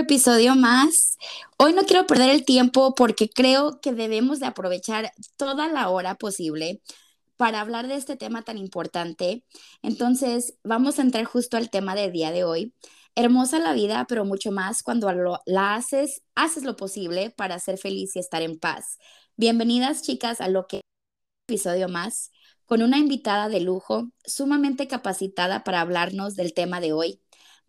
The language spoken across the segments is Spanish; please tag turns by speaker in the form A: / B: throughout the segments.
A: episodio más. Hoy no quiero perder el tiempo porque creo que debemos de aprovechar toda la hora posible para hablar de este tema tan importante. Entonces, vamos a entrar justo al tema del día de hoy. Hermosa la vida, pero mucho más cuando la haces, haces lo posible para ser feliz y estar en paz. Bienvenidas, chicas, a lo que episodio más con una invitada de lujo, sumamente capacitada para hablarnos del tema de hoy,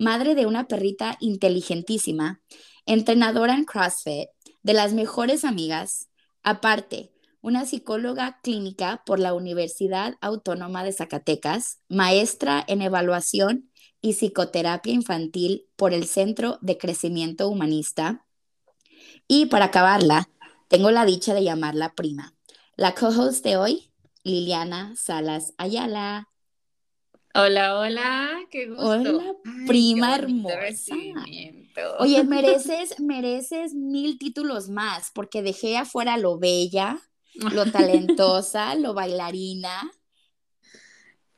A: madre de una perrita inteligentísima, entrenadora en CrossFit, de las mejores amigas, aparte, una psicóloga clínica por la Universidad Autónoma de Zacatecas, maestra en evaluación y psicoterapia infantil por el Centro de Crecimiento Humanista. Y para acabarla, tengo la dicha de llamarla prima. La co-host de hoy, Liliana Salas Ayala.
B: Hola, hola, qué gusto.
A: Hola, prima hermosa. Oye, mereces, mereces mil títulos más, porque dejé afuera lo bella, lo talentosa, lo bailarina.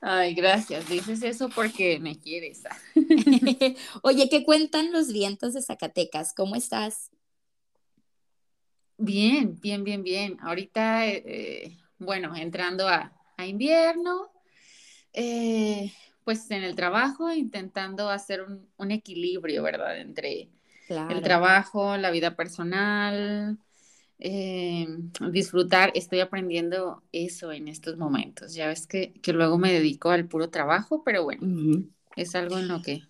B: Ay, gracias. Dices eso porque me quieres.
A: Oye, ¿qué cuentan los vientos de Zacatecas? ¿Cómo estás?
B: Bien, bien, bien, bien. Ahorita, eh, bueno, entrando a, a invierno, eh, pues en el trabajo, intentando hacer un, equilibrio, ¿verdad? Entre el trabajo, la vida personal, eh, disfrutar. Estoy aprendiendo eso en estos momentos. Ya ves que, luego me dedico al puro trabajo, pero bueno, es algo en lo que...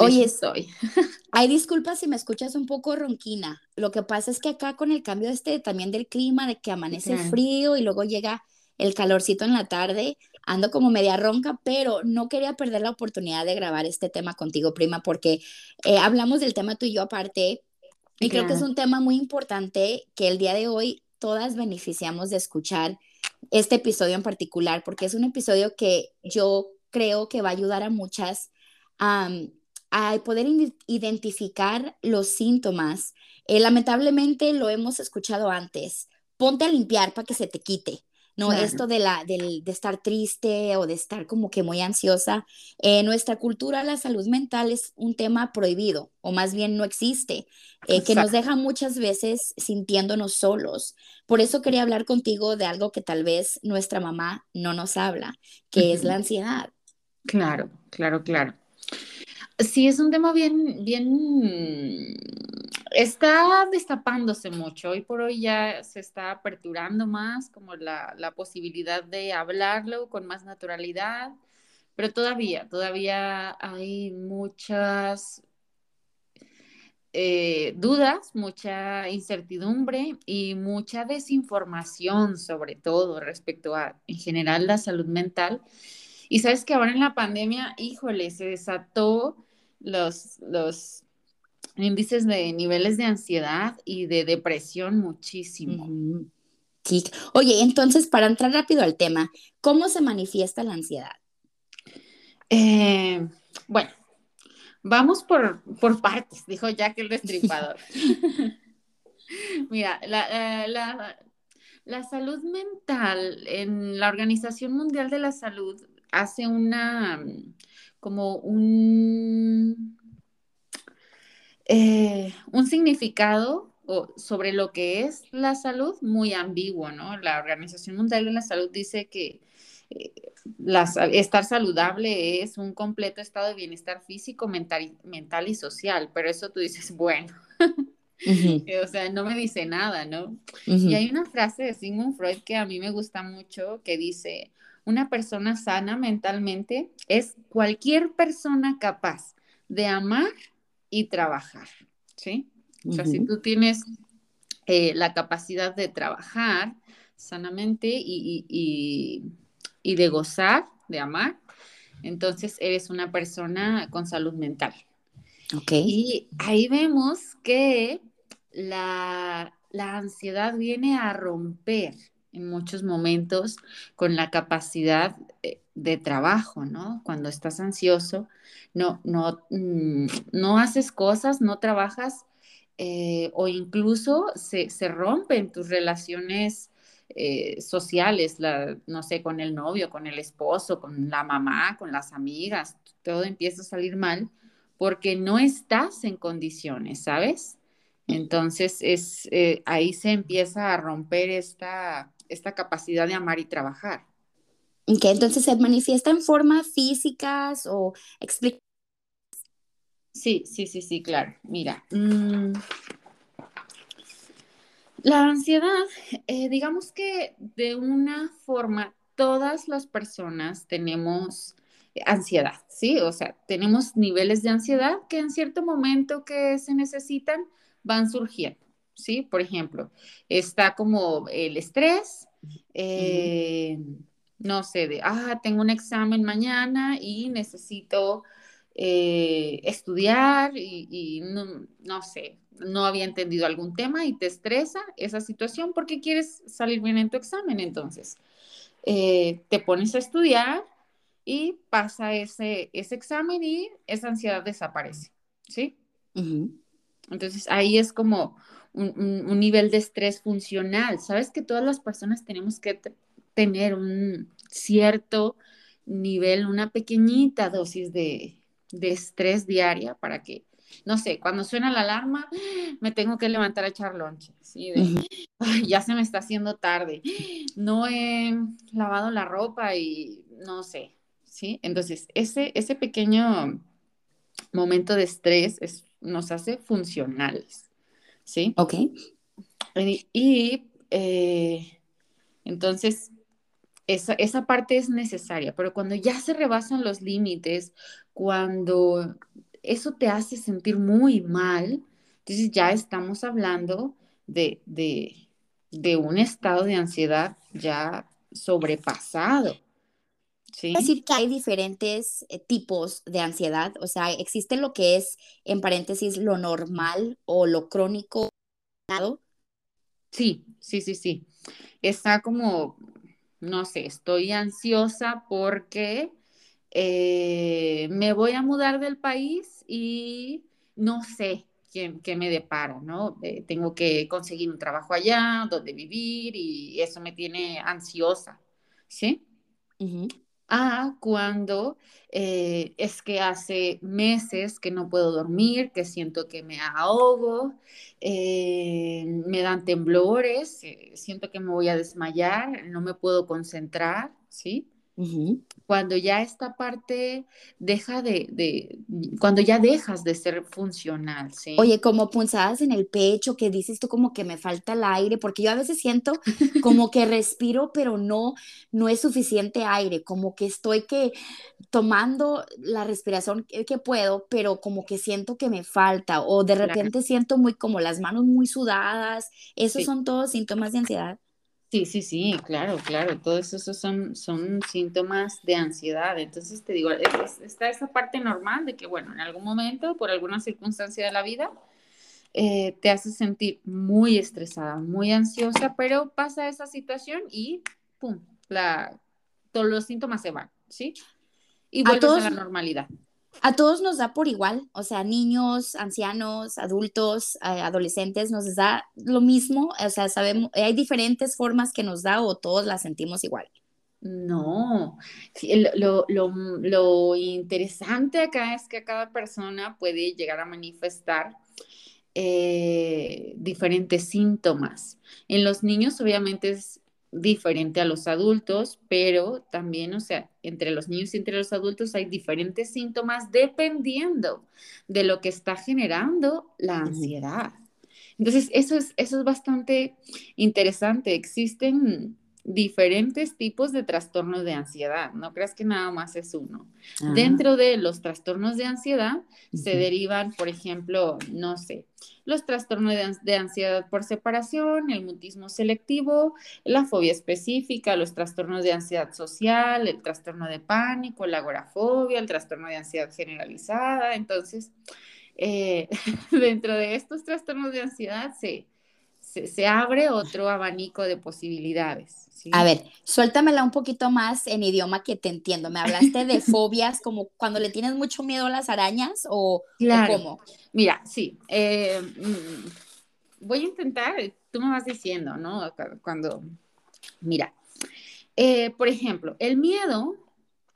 A: Oye, estoy. Hay disculpas si me escuchas un poco ronquina. Lo que pasa es que acá con el cambio este también del clima, de que amanece frío y luego llega el calorcito en la tarde, ando como media ronca, pero no quería perder la oportunidad de grabar este tema contigo, prima, porque eh, hablamos del tema tú y yo aparte, y creo que es un tema muy importante que el día de hoy todas beneficiamos de escuchar este episodio en particular, porque es un episodio que yo creo que va a ayudar a muchas a poder identificar los síntomas. Eh, lamentablemente lo hemos escuchado antes. Ponte a limpiar para que se te quite. ¿No? Esto de, la, de, estar triste o de estar como que muy ansiosa. En nuestra cultura la salud mental es un tema prohibido o más bien no existe, eh, que nos deja muchas veces sintiéndonos solos. Por eso quería hablar contigo de algo que tal vez nuestra mamá no nos habla, que es la ansiedad.
B: Claro, claro, claro. Sí, es un tema bien, bien, está destapándose mucho. Hoy por hoy ya se está aperturando más como la, posibilidad de hablarlo con más naturalidad, pero todavía, todavía hay muchas eh, dudas, mucha incertidumbre y mucha desinformación sobre todo respecto a, en general, la salud mental. Y sabes que ahora en la pandemia, híjole, se desató los, los índices de niveles de ansiedad y de depresión muchísimo.
A: Sí. Oye, entonces, para entrar rápido al tema, ¿cómo se manifiesta la ansiedad?
B: Eh, bueno, vamos por, por, partes, dijo Jack el Destripador. Mira, la, la, la, salud mental en la Organización Mundial de la Salud hace una, como un, eh, un significado sobre lo que es la salud muy ambiguo, ¿no? La Organización Mundial de la Salud dice que eh, estar saludable es un completo estado de bienestar físico, mental, mental y social, pero eso tú dices, bueno, o sea, no me dice nada, ¿no? Y hay una frase de Sigmund Freud que a mí me gusta mucho que dice, una persona sana mentalmente es cualquier persona capaz de amar y trabajar, ¿sí? O sea, si tú tienes eh, la capacidad de trabajar sanamente y, de gozar, de amar, entonces eres una persona con salud mental.
A: Ok.
B: Y ahí vemos que la, la ansiedad viene a romper en muchos momentos con la capacidad eh, de trabajo, ¿no? Cuando estás ansioso, no, no, mm, no haces cosas, no trabajas eh, o incluso se, rompen tus relaciones eh, sociales, no sé, con el novio, con el esposo, con la mamá, con las amigas, todo empieza a salir mal porque no estás en condiciones, ¿sabes? Entonces es, eh, ahí se empieza a romper esta, esta capacidad de amar y trabajar.
A: Que entonces se manifiesta en formas físicas o explica.
B: Sí, sí, sí, sí, claro. Mira, mm, la ansiedad, eh, digamos que de una forma, todas las personas tenemos ansiedad, ¿sí? O sea, tenemos niveles de ansiedad que en cierto momento que se necesitan van surgiendo, ¿sí? Por ejemplo, está como el estrés, eh, no sé, de, ah, tengo un examen mañana y necesito eh, estudiar y, no, sé, no había entendido algún tema y te estresa esa situación porque quieres salir bien en tu examen. Entonces, eh, te pones a estudiar y pasa ese, ese examen y esa ansiedad desaparece, ¿sí? Entonces, ahí es como un, nivel de estrés funcional. Sabes que todas las personas tenemos que tener un cierto nivel, una pequeñita dosis de, de estrés diaria para que no sé, cuando suena la alarma, me tengo que levantar a echar lonche, ¿sí? ya se me está haciendo tarde, no he lavado la ropa y no sé, ¿sí? Entonces, ese, ese pequeño momento de estrés nos hace funcionales, ¿sí?
A: Ok.
B: Y, eh, entonces, esa, esa, parte es necesaria, pero cuando ya se rebasan los límites, cuando eso te hace sentir muy mal, entonces ya estamos hablando de, un estado de ansiedad ya sobrepasado.
A: ¿Sí? Es decir que hay diferentes eh, tipos de ansiedad, o sea, existe lo que es, en paréntesis, lo normal o lo crónico.
B: Sí, sí, sí, sí. Está como, no sé, estoy ansiosa porque eh, me voy a mudar del país y no sé qué, me depara, ¿no? Eh, tengo que conseguir un trabajo allá, donde vivir y eso me tiene ansiosa, ¿sí? Ah, cuando eh, es que hace meses que no puedo dormir, que siento que me ahogo, me dan temblores, siento que me voy a desmayar, no me puedo concentrar, ¿sí? Cuando ya esta parte deja de, cuando ya dejas de ser funcional, ¿sí?
A: Oye, como punzadas en el pecho, que dices tú como que me falta el aire, porque yo a veces siento como que respiro, pero no, no es suficiente aire, como que estoy que tomando la respiración que, puedo, pero como que siento que me falta, o de repente siento muy como las manos muy sudadas, esos son todos síntomas de ansiedad.
B: Sí, sí, sí, claro, claro, todos esos son, son síntomas de ansiedad. Entonces te digo, está esa parte normal de que, bueno, en algún momento, por alguna circunstancia de la vida, eh, te hace sentir muy estresada, muy ansiosa, pero pasa esa situación y, ¡pum!, la, todos los síntomas se van, ¿sí? Y vuelves a la normalidad
A: a todos nos da por igual, o sea, niños, ancianos, adultos, eh, adolescentes, nos da lo mismo, o sea, sabemos, hay diferentes formas que nos da o todos la sentimos igual.
B: No, lo, lo, interesante acá es que cada persona puede llegar a manifestar eh, diferentes síntomas. En los niños obviamente es diferente a los adultos, pero también, o sea, entre los niños y entre los adultos hay diferentes síntomas dependiendo de lo que está generando la ansiedad. Entonces, eso es, eso es bastante interesante. Existen diferentes tipos de trastornos de ansiedad, no creas que nada más es uno. Ah. Dentro de los trastornos de ansiedad se derivan, por ejemplo, no sé, los trastornos de, ansiedad por separación, el mutismo selectivo, la fobia específica, los trastornos de ansiedad social, el trastorno de pánico, la agorafobia, el trastorno de ansiedad generalizada. Entonces, eh, dentro de estos trastornos de ansiedad se se, abre otro abanico de posibilidades.
A: A ver, suéltamela un poquito más en idioma que te entiendo. ¿Me hablaste de fobias como cuando le tienes mucho miedo a las arañas o, cómo?
B: Mira, sí. Eh, mm, voy a intentar, tú me vas diciendo, ¿no? Cuando, mira, eh, por ejemplo, el miedo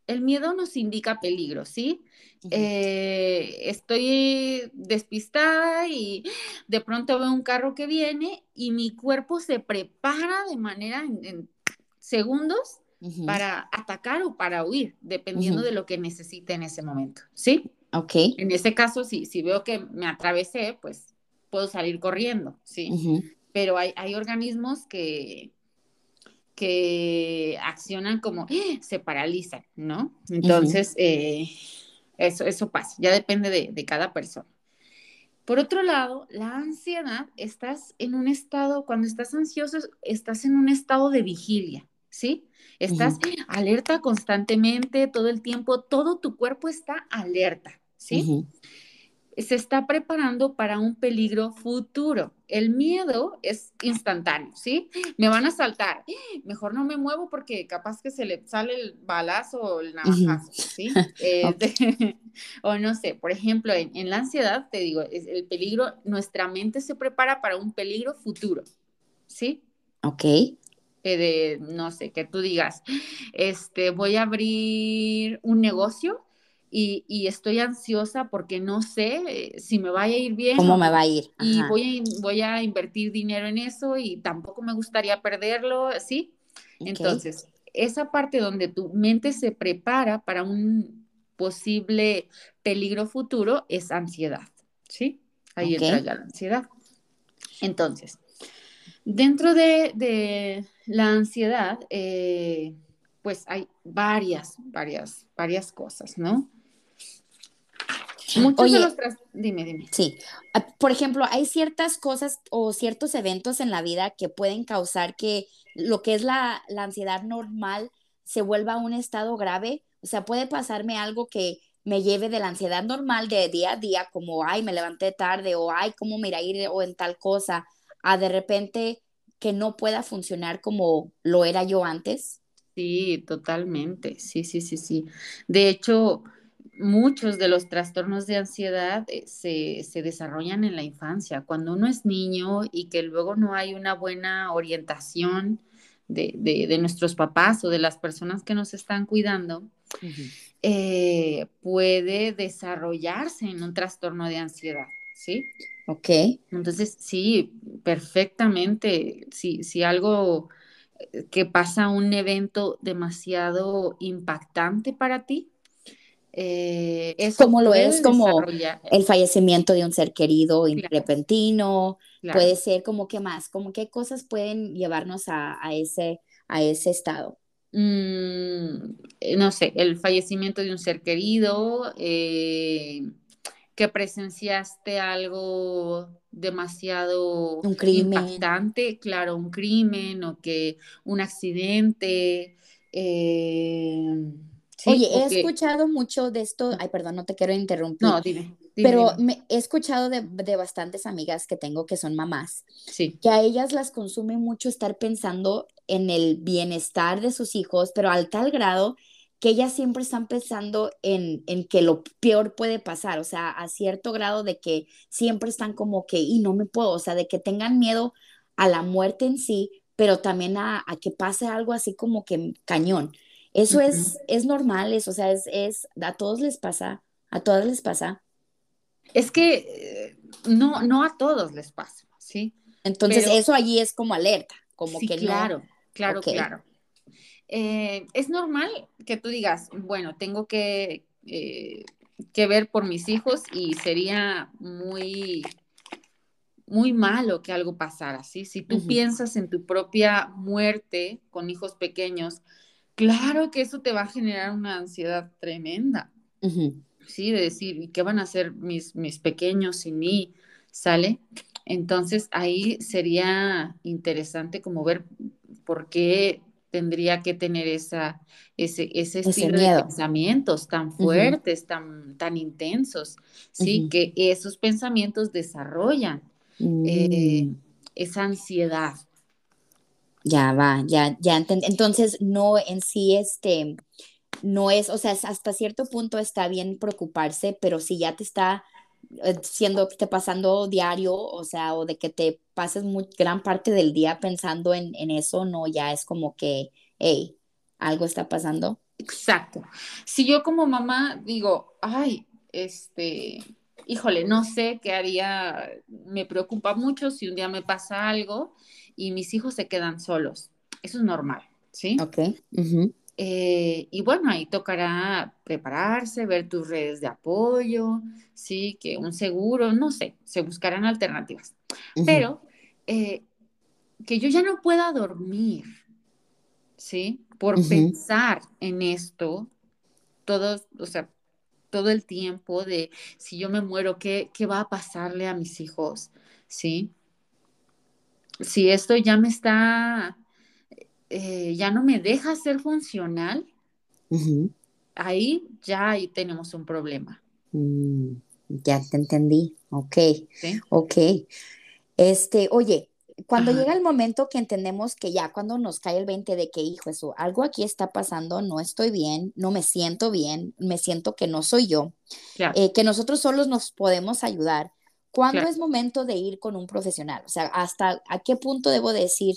B: el miedo nos indica peligro, ¿sí? Eh, estoy despistada y de pronto veo un carro que viene y mi cuerpo se prepara de manera en, segundos para atacar o para huir, dependiendo de lo que necesite en ese momento, ¿sí?
A: Ok.
B: En ese caso, si, si veo que me atravesé, pues puedo salir corriendo, ¿sí? Pero hay, hay organismos que, que accionan como, ¡eh! se paralizan, ¿no? Entonces, eh, eso, eso pasa, ya depende de, cada persona. Por otro lado, la ansiedad, estás en un estado, cuando estás ansioso, estás en un estado de vigilia, ¿sí? Estás alerta constantemente, todo el tiempo, todo tu cuerpo está alerta, ¿sí? Se está preparando para un peligro futuro. El miedo es instantáneo, ¿sí? Me van a saltar. Mejor no me muevo porque capaz que se le sale el balazo o el navajazo, ¿sí? Eh, o no sé, por ejemplo, en, la ansiedad, te digo, es el peligro, nuestra mente se prepara para un peligro futuro, ¿sí?
A: Ok.
B: Eh, de, no sé, que tú digas, este, voy a abrir un negocio y, estoy ansiosa porque no sé eh, si me vaya a ir bien.
A: ¿Cómo me va a ir?
B: Y voy a, voy a invertir dinero en eso y tampoco me gustaría perderlo, ¿sí? Entonces, esa parte donde tu mente se prepara para un posible peligro futuro es ansiedad, ¿sí? Ahí entra ya la ansiedad. Entonces, dentro de, la ansiedad, eh, pues hay varias, varias, varias cosas, ¿no? Muchos de los Dime, dime.
A: Sí. Por ejemplo, hay ciertas cosas o ciertos eventos en la vida que pueden causar que lo que es la, ansiedad normal se vuelva un estado grave. O sea, puede pasarme algo que me lleve de la ansiedad normal de día a día, como, ay, me levanté tarde, o ay, cómo me irá a ir, o en tal cosa, a de repente que no pueda funcionar como lo era yo antes.
B: Sí, totalmente. Sí, sí, sí, sí. De hecho, muchos de los trastornos de ansiedad eh, se, desarrollan en la infancia, cuando uno es niño y que luego no hay una buena orientación de, nuestros papás o de las personas que nos están cuidando, eh, puede desarrollarse en un trastorno de ansiedad, ¿sí?
A: Ok.
B: Entonces, sí, perfectamente, si, si algo eh, que pasa un evento demasiado impactante para ti,
A: eh, como lo es como el fallecimiento de un ser querido repentino, puede ser como que más, como qué cosas pueden llevarnos a, ese, a ese estado.
B: Mm, eh, no sé, el fallecimiento de un ser querido, eh, que presenciaste algo demasiado
A: un crimen.
B: impactante, claro, un crimen o que un accidente.
A: Oye, he escuchado mucho de esto, ay, perdón, no te quiero interrumpir.
B: No, dime.
A: pero Me, he escuchado de, bastantes amigas que tengo que son mamás,
B: sí.
A: que a ellas las consume mucho estar pensando en el bienestar de sus hijos, pero al tal grado que ellas siempre están pensando en, en que lo peor puede pasar, o sea, a cierto grado de que siempre están como que, y no me puedo, o sea, de que tengan miedo a la muerte en sí, pero también a, a que pase algo así como que cañón. Eso es, es normal, eso, o sea, es, es, a todos les pasa, a todas les pasa.
B: Es que eh, no, no a todos les pasa, ¿sí?
A: Entonces, eso allí es como alerta, como que
B: claro, Claro, claro, eh, es normal que tú digas, bueno, tengo que, eh, que ver por mis hijos y sería muy, muy malo que algo pasara, ¿sí? Si tú piensas en tu propia muerte con hijos pequeños, Claro que eso te va a generar una ansiedad tremenda. Sí, de decir, ¿y qué van a hacer mis, mis pequeños sin mí? ¿Sale? Entonces ahí sería interesante como ver por qué tendría que tener esa, ese, ese estilo de pensamientos tan fuertes, tan, tan intensos, ¿sí? Que esos pensamientos desarrollan eh, mm. esa ansiedad,
A: ya va, ya, ya Entonces, no en sí, este, no es, o sea, hasta cierto punto está bien preocuparse, pero si ya te está eh, siendo te pasando diario, o sea, o de que te pases muy, gran parte del día pensando en, en eso, no, ya es como que, hey, algo está pasando.
B: Exacto. Si yo como mamá digo, ay, este, híjole, no sé qué haría, me preocupa mucho si un día me pasa algo y mis hijos se quedan solos. Eso es normal, ¿sí?
A: Ok.
B: Eh, y bueno, ahí tocará prepararse, ver tus redes de apoyo, sí, que un seguro, no sé, se buscarán alternativas. Pero eh, que yo ya no pueda dormir, ¿sí? Por pensar en esto, todo, o sea, todo el tiempo de si yo me muero, ¿qué, qué va a pasarle a mis hijos? ¿Sí? Si esto ya me está eh, ya no me deja ser funcional, ahí ya ahí tenemos un problema.
A: Mm, ya te entendí, ok, ok. Este, oye, cuando llega el momento que entendemos que ya cuando nos cae el 20 de que, hijo, eso, algo aquí está pasando, no estoy bien, no me siento bien, me siento que no soy yo, eh, que nosotros solos nos podemos ayudar. ¿Cuándo es momento de ir con un profesional? O sea, ¿hasta a qué punto debo decir,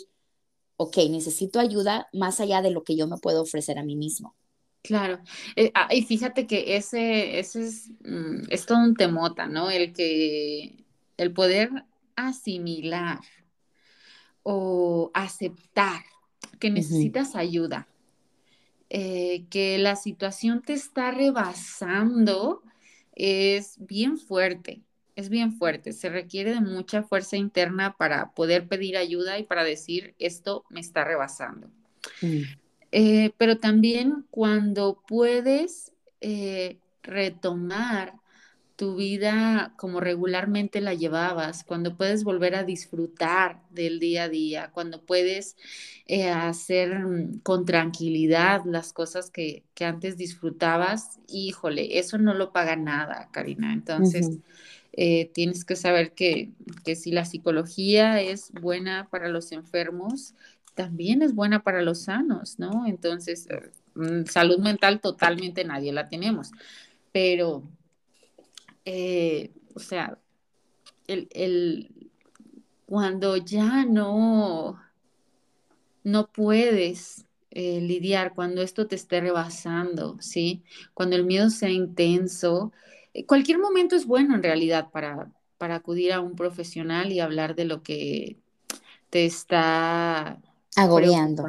A: ok, necesito ayuda más allá de lo que yo me puedo ofrecer a mí mismo.
B: Claro, eh, ah, y fíjate que ese, ese es, mm, es todo un temota, ¿no? El que, el poder asimilar o aceptar que necesitas ayuda, eh, que la situación te está rebasando, es bien fuerte es bien fuerte, se requiere de mucha fuerza interna para poder pedir ayuda y para decir esto me está rebasando. Mm. Eh, pero también cuando puedes eh, retomar tu vida como regularmente la llevabas, cuando puedes volver a disfrutar del día a día, cuando puedes eh, hacer mm, con tranquilidad las cosas que, antes disfrutabas, híjole, eso no lo paga nada, Karina. Entonces, eh, tienes que saber que, si la psicología es buena para los enfermos, también es buena para los sanos, ¿no? Entonces, mm, salud mental totalmente nadie la tenemos, pero, eh, o sea, el, cuando ya no, no puedes lidiar, cuando esto te esté rebasando, ¿sí? Cuando el miedo sea intenso, eh, cualquier momento es bueno en realidad para, para acudir a un profesional y hablar de lo que te está
A: agobiando,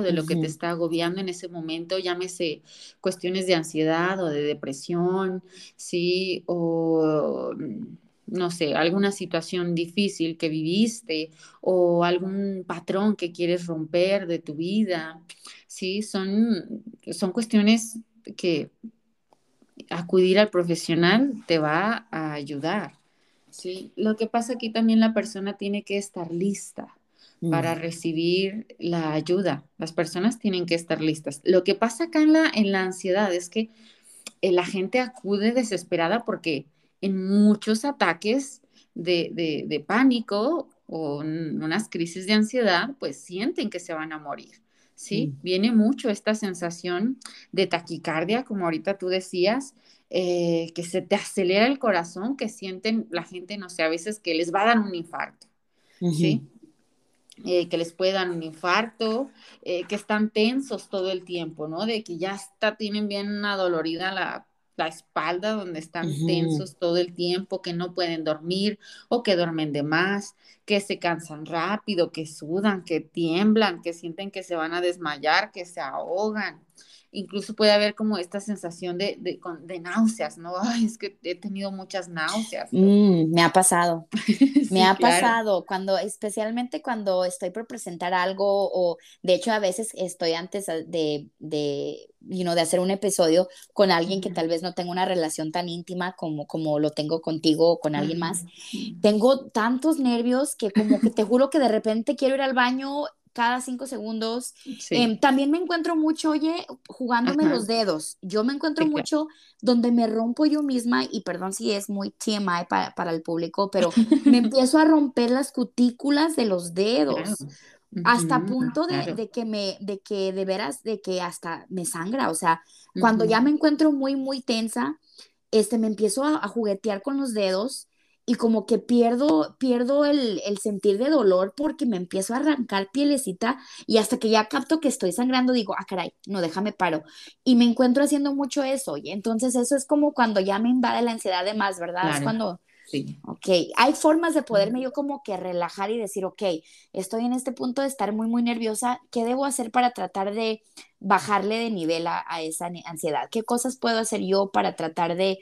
B: de lo que te está agobiando en ese momento, llámese cuestiones de ansiedad o de depresión, sí, o no sé, alguna situación difícil que viviste o algún patrón que quieres romper de tu vida, sí, son, son cuestiones que acudir al profesional te va a ayudar. ¿sí? Lo que pasa aquí también la persona tiene que estar lista para recibir la ayuda. Las personas tienen que estar listas. Lo que pasa acá en la, en la ansiedad es que eh, la gente acude desesperada porque en muchos ataques de, de pánico o en unas crisis de ansiedad, pues sienten que se van a morir. ¿sí? Viene mucho esta sensación de taquicardia, como ahorita tú decías, eh, que se te acelera el corazón, que sienten la gente, no sé, a veces que les va a dar un infarto, ¿sí? Eh, que les puede dar un infarto, eh, que están tensos todo el tiempo, ¿no? De que ya está, tienen bien adolorida la la espalda, donde están tensos todo el tiempo, que no pueden dormir o que duermen de más, que se cansan rápido, que sudan, que tiemblan, que sienten que se van a desmayar, que se ahogan incluso puede haber como esta sensación de, de, náuseas, ¿no? Ay, es que he tenido muchas náuseas.
A: Mm, me ha pasado, me ha pasado, cuando, especialmente cuando estoy por presentar algo o de hecho a veces estoy antes de, de, you know, de hacer un episodio con alguien que tal vez no tenga una relación tan íntima como, como lo tengo contigo o con alguien más. Tengo tantos nervios que como que te juro que de repente quiero ir al baño cada cinco segundos. Em, también me encuentro mucho, oye, jugándome los dedos. Yo me encuentro mucho donde me rompo yo misma, y perdón si es muy TMI para el público, pero me empiezo a romper las cutículas de los dedos. Hasta punto de, que me, de que de veras, de que hasta me sangra, o sea, cuando ya me encuentro muy, muy tensa, este, me empiezo a, a juguetear con los dedos y como que pierdo, pierdo el, el, sentir de dolor porque me empiezo a arrancar pielecita y hasta que ya capto que estoy sangrando digo, ah, caray, no, déjame paro. Y me encuentro haciendo mucho eso y entonces eso es como cuando ya me invade la ansiedad de más, ¿verdad? Es cuando
B: Sí.
A: Ok, hay formas de poderme yo como que relajar y decir, ok, estoy en este punto de estar muy, muy nerviosa, ¿qué debo hacer para tratar de bajarle de nivel a, esa ansiedad? ¿Qué cosas puedo hacer yo para tratar de,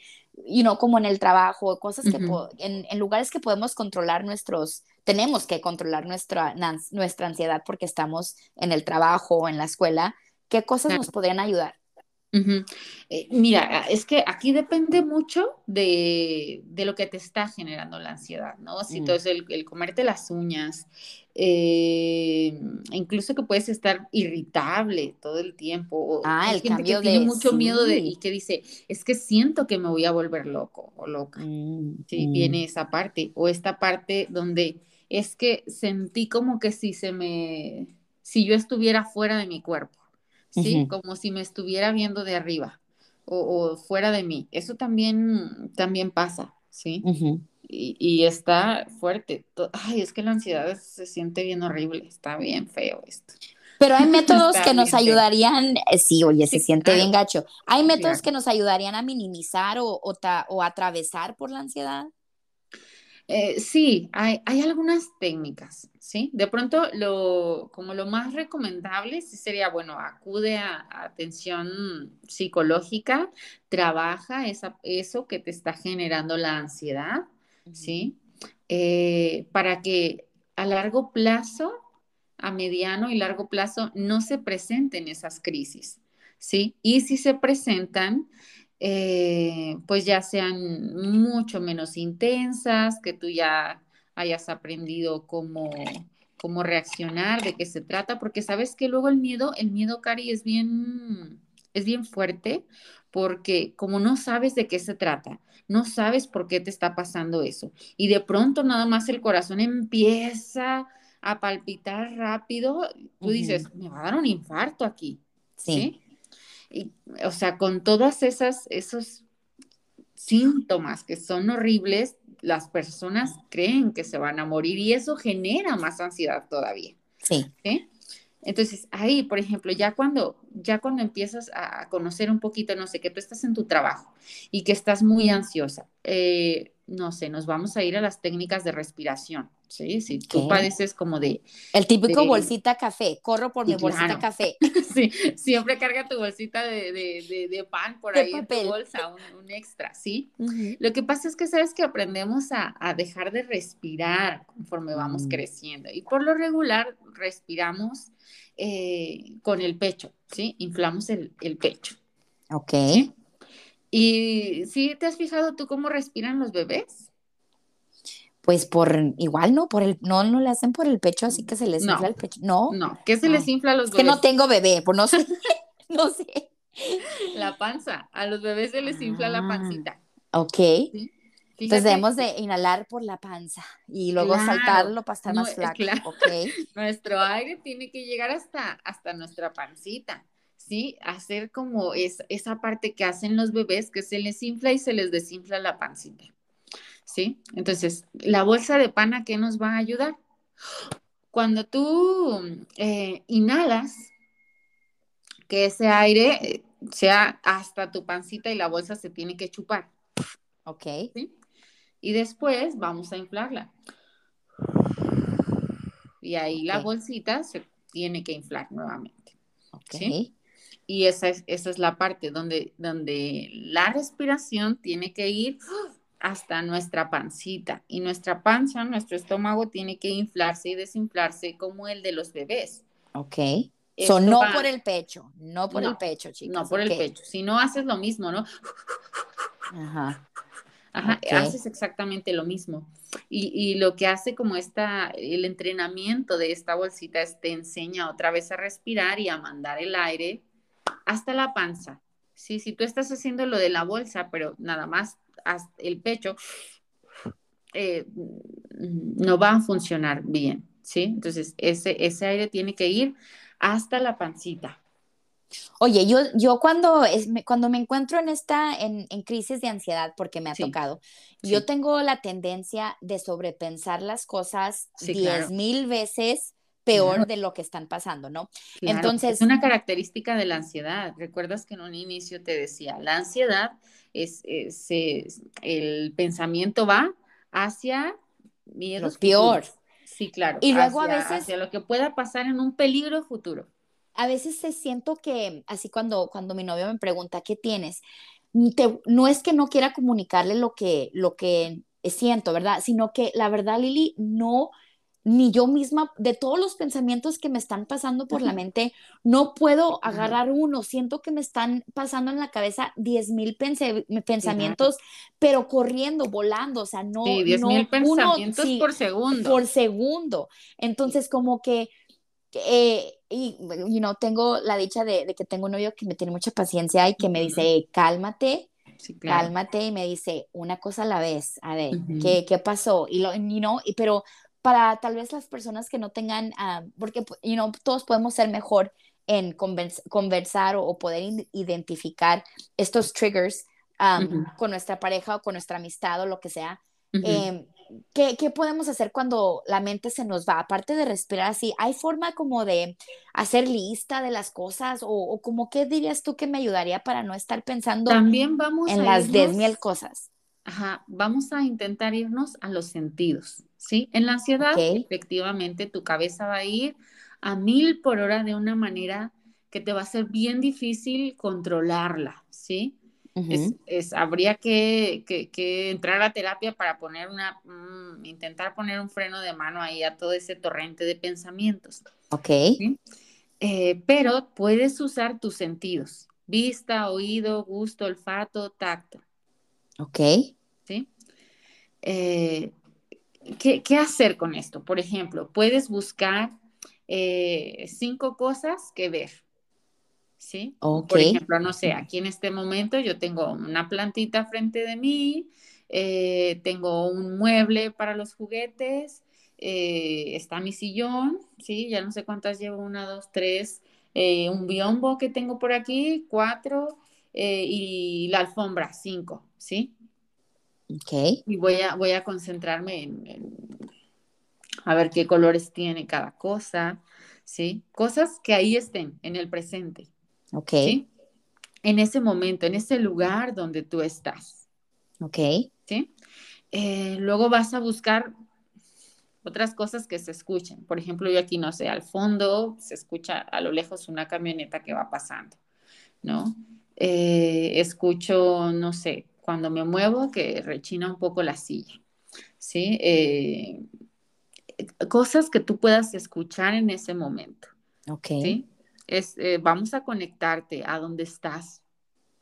A: you know, como en el trabajo, cosas que, en, en, lugares que podemos controlar nuestros, tenemos que controlar nuestra, nuestra ansiedad porque estamos en el trabajo o en la escuela, ¿qué cosas nos podrían ayudar?
B: Eh, mira, es que aquí depende mucho de, lo que te está generando la ansiedad, ¿no? Si mm. el, el, comerte las uñas, eh, incluso que puedes estar irritable todo el tiempo.
A: ah, el cambio
B: que tiene mucho miedo de, y que dice, es que siento que me voy a volver loco o loca. Mm, sí, mm. viene esa parte. O esta parte donde es que sentí como que si se me, si yo estuviera fuera de mi cuerpo. ¿Sí? Como si me estuviera viendo de arriba o, fuera de mí. Eso también, también pasa, ¿sí? y, está fuerte. Ay, es que la ansiedad se siente bien horrible, está bien feo esto.
A: Pero hay métodos que nos ayudarían, eh, sí, oye, se siente bien gacho. Hay métodos que nos ayudarían a minimizar o, o, o atravesar por la ansiedad.
B: Eh, sí, hay, algunas técnicas, ¿sí? De pronto, lo, como lo más recomendable sí sería, bueno, acude a, atención psicológica, trabaja eso que te está generando la ansiedad, ¿sí? Eh, para que a largo plazo, a mediano y largo plazo, no se presenten esas crisis, ¿sí? Y si se presentan, eh, pues ya sean mucho menos intensas, que tú ya hayas aprendido cómo, cómo reaccionar, de qué se trata, porque sabes que luego el miedo, el miedo, Cari, es bien, es bien fuerte, porque como no sabes de qué se trata, no sabes por qué te está pasando eso, y de pronto nada más el corazón empieza a palpitar rápido, tú dices, me va a dar un infarto aquí. ¿sí? O sea, con todas esas, esos síntomas que son horribles, las personas creen que se van a morir y eso genera más ansiedad todavía.
A: Sí.
B: Entonces, ahí, por ejemplo, ya cuando, ya cuando empiezas a conocer un poquito, no sé, que tú estás en tu trabajo y que estás muy ansiosa, eh, no sé, nos vamos a ir a las técnicas de respiración. Sí, si tú padeces como de...
A: El típico bolsita café, corro por mi bolsita café.
B: sí, siempre carga tu bolsita de, pan por ahí en tu bolsa, un, extra, ¿sí? Lo que pasa es que sabes que aprendemos a, dejar de respirar conforme vamos mm. creciendo y por lo regular respiramos eh, con el pecho, ¿sí? Inflamos el, pecho.
A: Ok.
B: ¿Y sí te has fijado tú cómo respiran los bebés?
A: Pues por igual no, por el, no, no le hacen por el pecho, así que se les infla el pecho. No.
B: No, ¿qué se les infla a los bebés?
A: que no tengo bebé, pues no sé. no sé.
B: La panza. A los bebés se les infla la ah, pancita.
A: Ok. Entonces debemos de inhalar por la panza y luego saltarlo para estar más flaco. Okay.
B: Nuestro aire tiene que llegar hasta, hasta nuestra pancita. ¿sí? Hacer como es, esa parte que hacen los bebés que se les infla y se les desinfla la pancita, ¿sí? Entonces, la bolsa de pana, ¿qué nos va a ayudar? Cuando tú eh, inhalas, que ese aire eh, sea hasta tu pancita y la bolsa se tiene que chupar.
A: Ok.
B: ¿sí? Y después vamos a inflarla. Y ahí la bolsita se tiene que inflar nuevamente.
A: ¿sí?
B: Y esa es, esa es la parte donde, donde la respiración tiene que ir hasta nuestra pancita. Y nuestra panza, nuestro estómago tiene que inflarse y desinflarse como el de los bebés.
A: Ok. So, no por el pecho, no por el pecho, chicos.
B: No por el pecho. Si no haces lo mismo, ¿no?
A: Ajá.
B: Ajá, haces exactamente lo mismo. Y, y, lo que hace como esta, el entrenamiento de esta bolsita es te enseña otra vez a respirar y a mandar el aire hasta la panza. ¿sí? Si tú estás haciendo lo de la bolsa, pero nada más hasta el pecho, eh, no va a funcionar bien. ¿sí? Entonces, ese, ese aire tiene que ir hasta la pancita.
A: Oye, yo, yo cuando, es, cuando me encuentro en esta, en, en crisis de ansiedad, porque me ha tocado, yo tengo la tendencia de sobrepensar las cosas diez mil veces peor de lo que están pasando, ¿no?
B: Entonces. Es una característica de la ansiedad. Recuerdas que en un inicio te decía, la ansiedad es, el pensamiento va hacia miedos.
A: Lo peor.
B: Sí, claro. Y luego a veces. Hacia lo que pueda pasar en un peligro futuro
A: a veces se siento que, así cuando, cuando mi novio me pregunta, ¿qué tienes? no es que no quiera comunicarle lo que, lo que siento, ¿verdad? Sino que la verdad, Lili, no, ni yo misma, de todos los pensamientos que me están pasando por la mente, no puedo agarrar uno. Siento que me están pasando en la cabeza diez mil pensamientos, pero corriendo, volando, o sea, no.
B: Sí, diez mil pensamientos por segundo.
A: Por segundo. Entonces, como que eh, y, you know, tengo la dicha de, de, que tengo un novio que me tiene mucha paciencia y que me dice, cálmate, cálmate, y me dice, una cosa a la vez, a ver, ¿qué, ¿qué, pasó? Y, lo, you know, y, pero para tal vez las personas que no tengan, ah, porque, you know, todos podemos ser mejor en conversar o, poder identificar estos triggers con nuestra pareja o con nuestra amistad o lo que sea. ¿qué, podemos hacer cuando la mente se nos va? Aparte de respirar así, ¿hay forma como de hacer lista de las cosas o, como qué dirías tú que me ayudaría para no estar pensando
B: También vamos
A: en las diez mil cosas?
B: Ajá, vamos a intentar irnos a los sentidos, ¿sí? En la ansiedad, efectivamente, tu cabeza va a ir a mil por hora de una manera que te va a ser bien difícil controlarla, ¿sí? es, habría que, entrar a terapia para poner una, mm, intentar poner un freno de mano ahí a todo ese torrente de pensamientos.
A: Ok.
B: Eh, pero puedes usar tus sentidos, vista, oído, gusto, olfato, tacto.
A: Ok.
B: ¿Sí? Eh, ¿qué, hacer con esto? Por ejemplo, puedes buscar eh, cinco cosas que ver. ¿sí? Por ejemplo, no sé, aquí en este momento yo tengo una plantita frente de mí, eh, tengo un mueble para los juguetes, eh, está mi sillón, ¿sí? Ya no sé cuántas llevo, una, dos, tres, eh, un biombo que tengo por aquí, cuatro, y la alfombra, cinco, ¿sí? Y voy a, voy a concentrarme en, a ver qué colores tiene cada cosa, ¿sí? Cosas que ahí estén en el presente.
A: Ok.
B: En ese momento, en ese lugar donde tú estás.
A: Ok.
B: ¿Sí? Eh, luego vas a buscar otras cosas que se escuchen. Por ejemplo, yo aquí no sé, al fondo se escucha a lo lejos una camioneta que va pasando, ¿no? Eh, escucho, no sé, cuando me muevo que rechina un poco la silla, ¿sí? Eh, cosas que tú puedas escuchar en ese momento.
A: Ok.
B: ¿sí? es, eh, vamos a conectarte a donde estás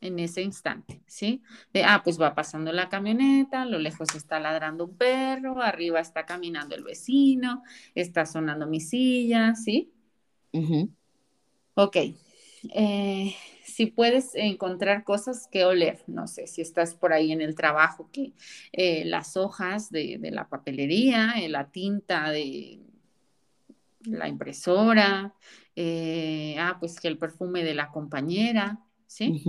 B: en ese instante, ¿sí? De, ah, pues va pasando la camioneta, a lo lejos está ladrando un perro, arriba está caminando el vecino, está sonando mi silla, ¿sí? Ok. Eh, si puedes encontrar cosas que oler, no sé, si estás por ahí en el trabajo, que eh, las hojas de, de la papelería, la tinta de la impresora, eh, ah, pues que el perfume de la compañera, ¿sí?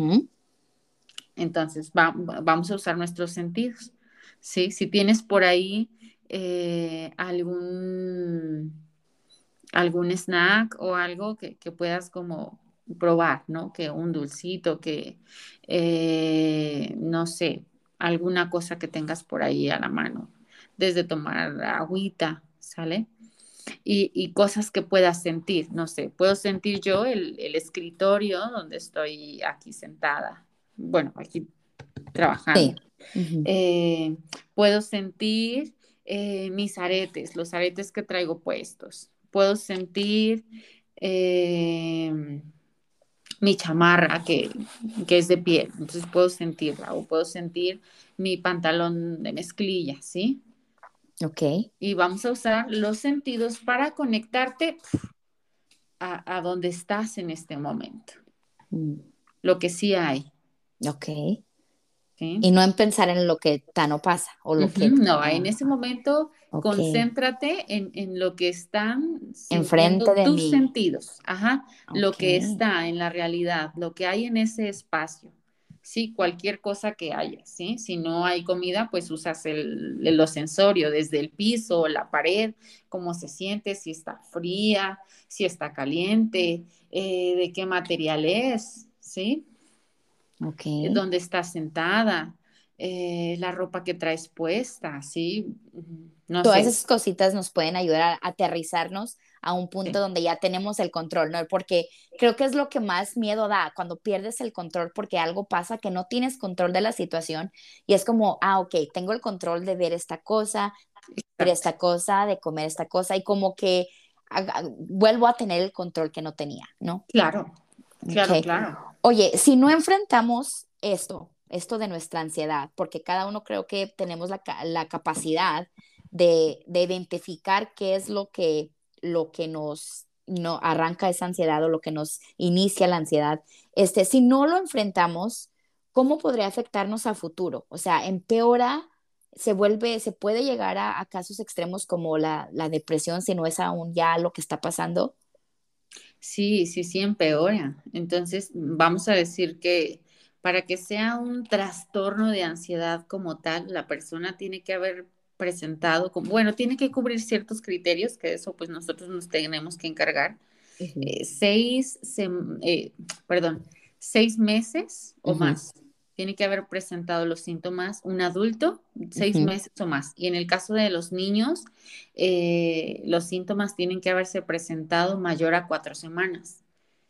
B: Entonces, vamos a usar nuestros sentidos, ¿sí? Si tienes por ahí eh, algún, algún snack o algo que, puedas como probar, ¿no? Que un dulcito, que, eh, no sé, alguna cosa que tengas por ahí a la mano, desde tomar agüita, ¿sale? y, cosas que puedas sentir. No sé, puedo sentir yo el, escritorio donde estoy aquí sentada, bueno, aquí trabajando. Eh, puedo sentir eh, mis aretes, los aretes que traigo puestos. Puedo sentir eh, mi chamarra que, que, es de piel, entonces puedo sentirla, o puedo sentir mi pantalón de mezclilla, ¿sí?
A: Ok.
B: Y vamos a usar los sentidos para conectarte a, donde estás en este momento. Mm. Lo que sí hay.
A: Ok. Y no en pensar en lo que está no pasa o lo que...
B: No, en ese momento concéntrate en, lo que están
A: enfrente de
B: tus sentidos, ajá, lo que está en la realidad, lo que hay en ese espacio. Sí, cualquier cosa que haya, ¿sí? Si no hay comida, pues usas el, lo sensorio, desde el piso, la pared, cómo se siente, si está fría, si está caliente, eh, de qué material es, ¿sí?
A: Okay.
B: Dónde estás sentada, eh, la ropa que traes puesta, ¿sí?
A: No Todas esas cositas nos pueden ayudar a aterrizarnos a un punto donde ya tenemos el control, ¿no? Porque creo que es lo que más miedo da cuando pierdes el control porque algo pasa que no tienes control de la situación y es como, ah, ok, tengo el control de ver esta cosa, de ver esta cosa, de comer esta cosa y como que vuelvo a tener el control que no tenía, ¿no?
B: Claro, claro, claro.
A: Oye, si no enfrentamos esto, esto de nuestra ansiedad, porque cada uno creo que tenemos la, la capacidad de, de, identificar qué es lo que, lo que nos no, arranca esa ansiedad o lo que nos inicia la ansiedad. Este, si no lo enfrentamos, ¿cómo podría afectarnos a futuro? O sea, empeora, se vuelve, se puede llegar a, a casos extremos como la, la depresión, si no es aún ya lo que está pasando.
B: Sí, sí, sí, empeora. Entonces, vamos a decir que para que sea un trastorno de ansiedad como tal, la persona tiene que haber presentado, como, bueno, tiene que cubrir ciertos criterios, que eso pues nosotros nos tenemos que encargar. Eh, seis, eh, perdón, seis meses o más. Tiene que haber presentado los síntomas un adulto, seis meses o más. Y en el caso de los niños, eh, los síntomas tienen que haberse presentado mayor a cuatro semanas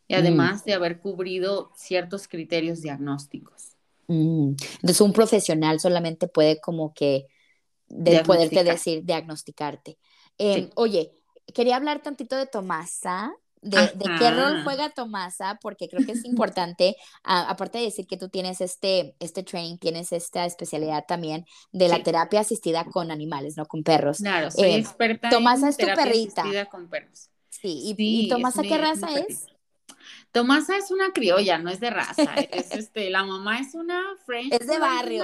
B: y mm. además de haber cubrido ciertos criterios diagnósticos.
A: Mm. Entonces un profesional solamente puede como que de poderte decir, diagnosticarte. Em, oye, quería hablar tantito de Tomasa, de, qué rol juega Tomasa, porque creo que es importante, aparte de decir que tú tienes este, este training, tienes esta especialidad también de la terapia asistida con animales, no con perros.
B: Claro, soy em, experta
A: Tomasa es tu perrita.
B: Asistida con perros.
A: Sí, y, Tomasa, ¿qué raza es?
B: Tomasa es una criolla, no es de raza. es este, la mamá es una French.
A: Es de barrio.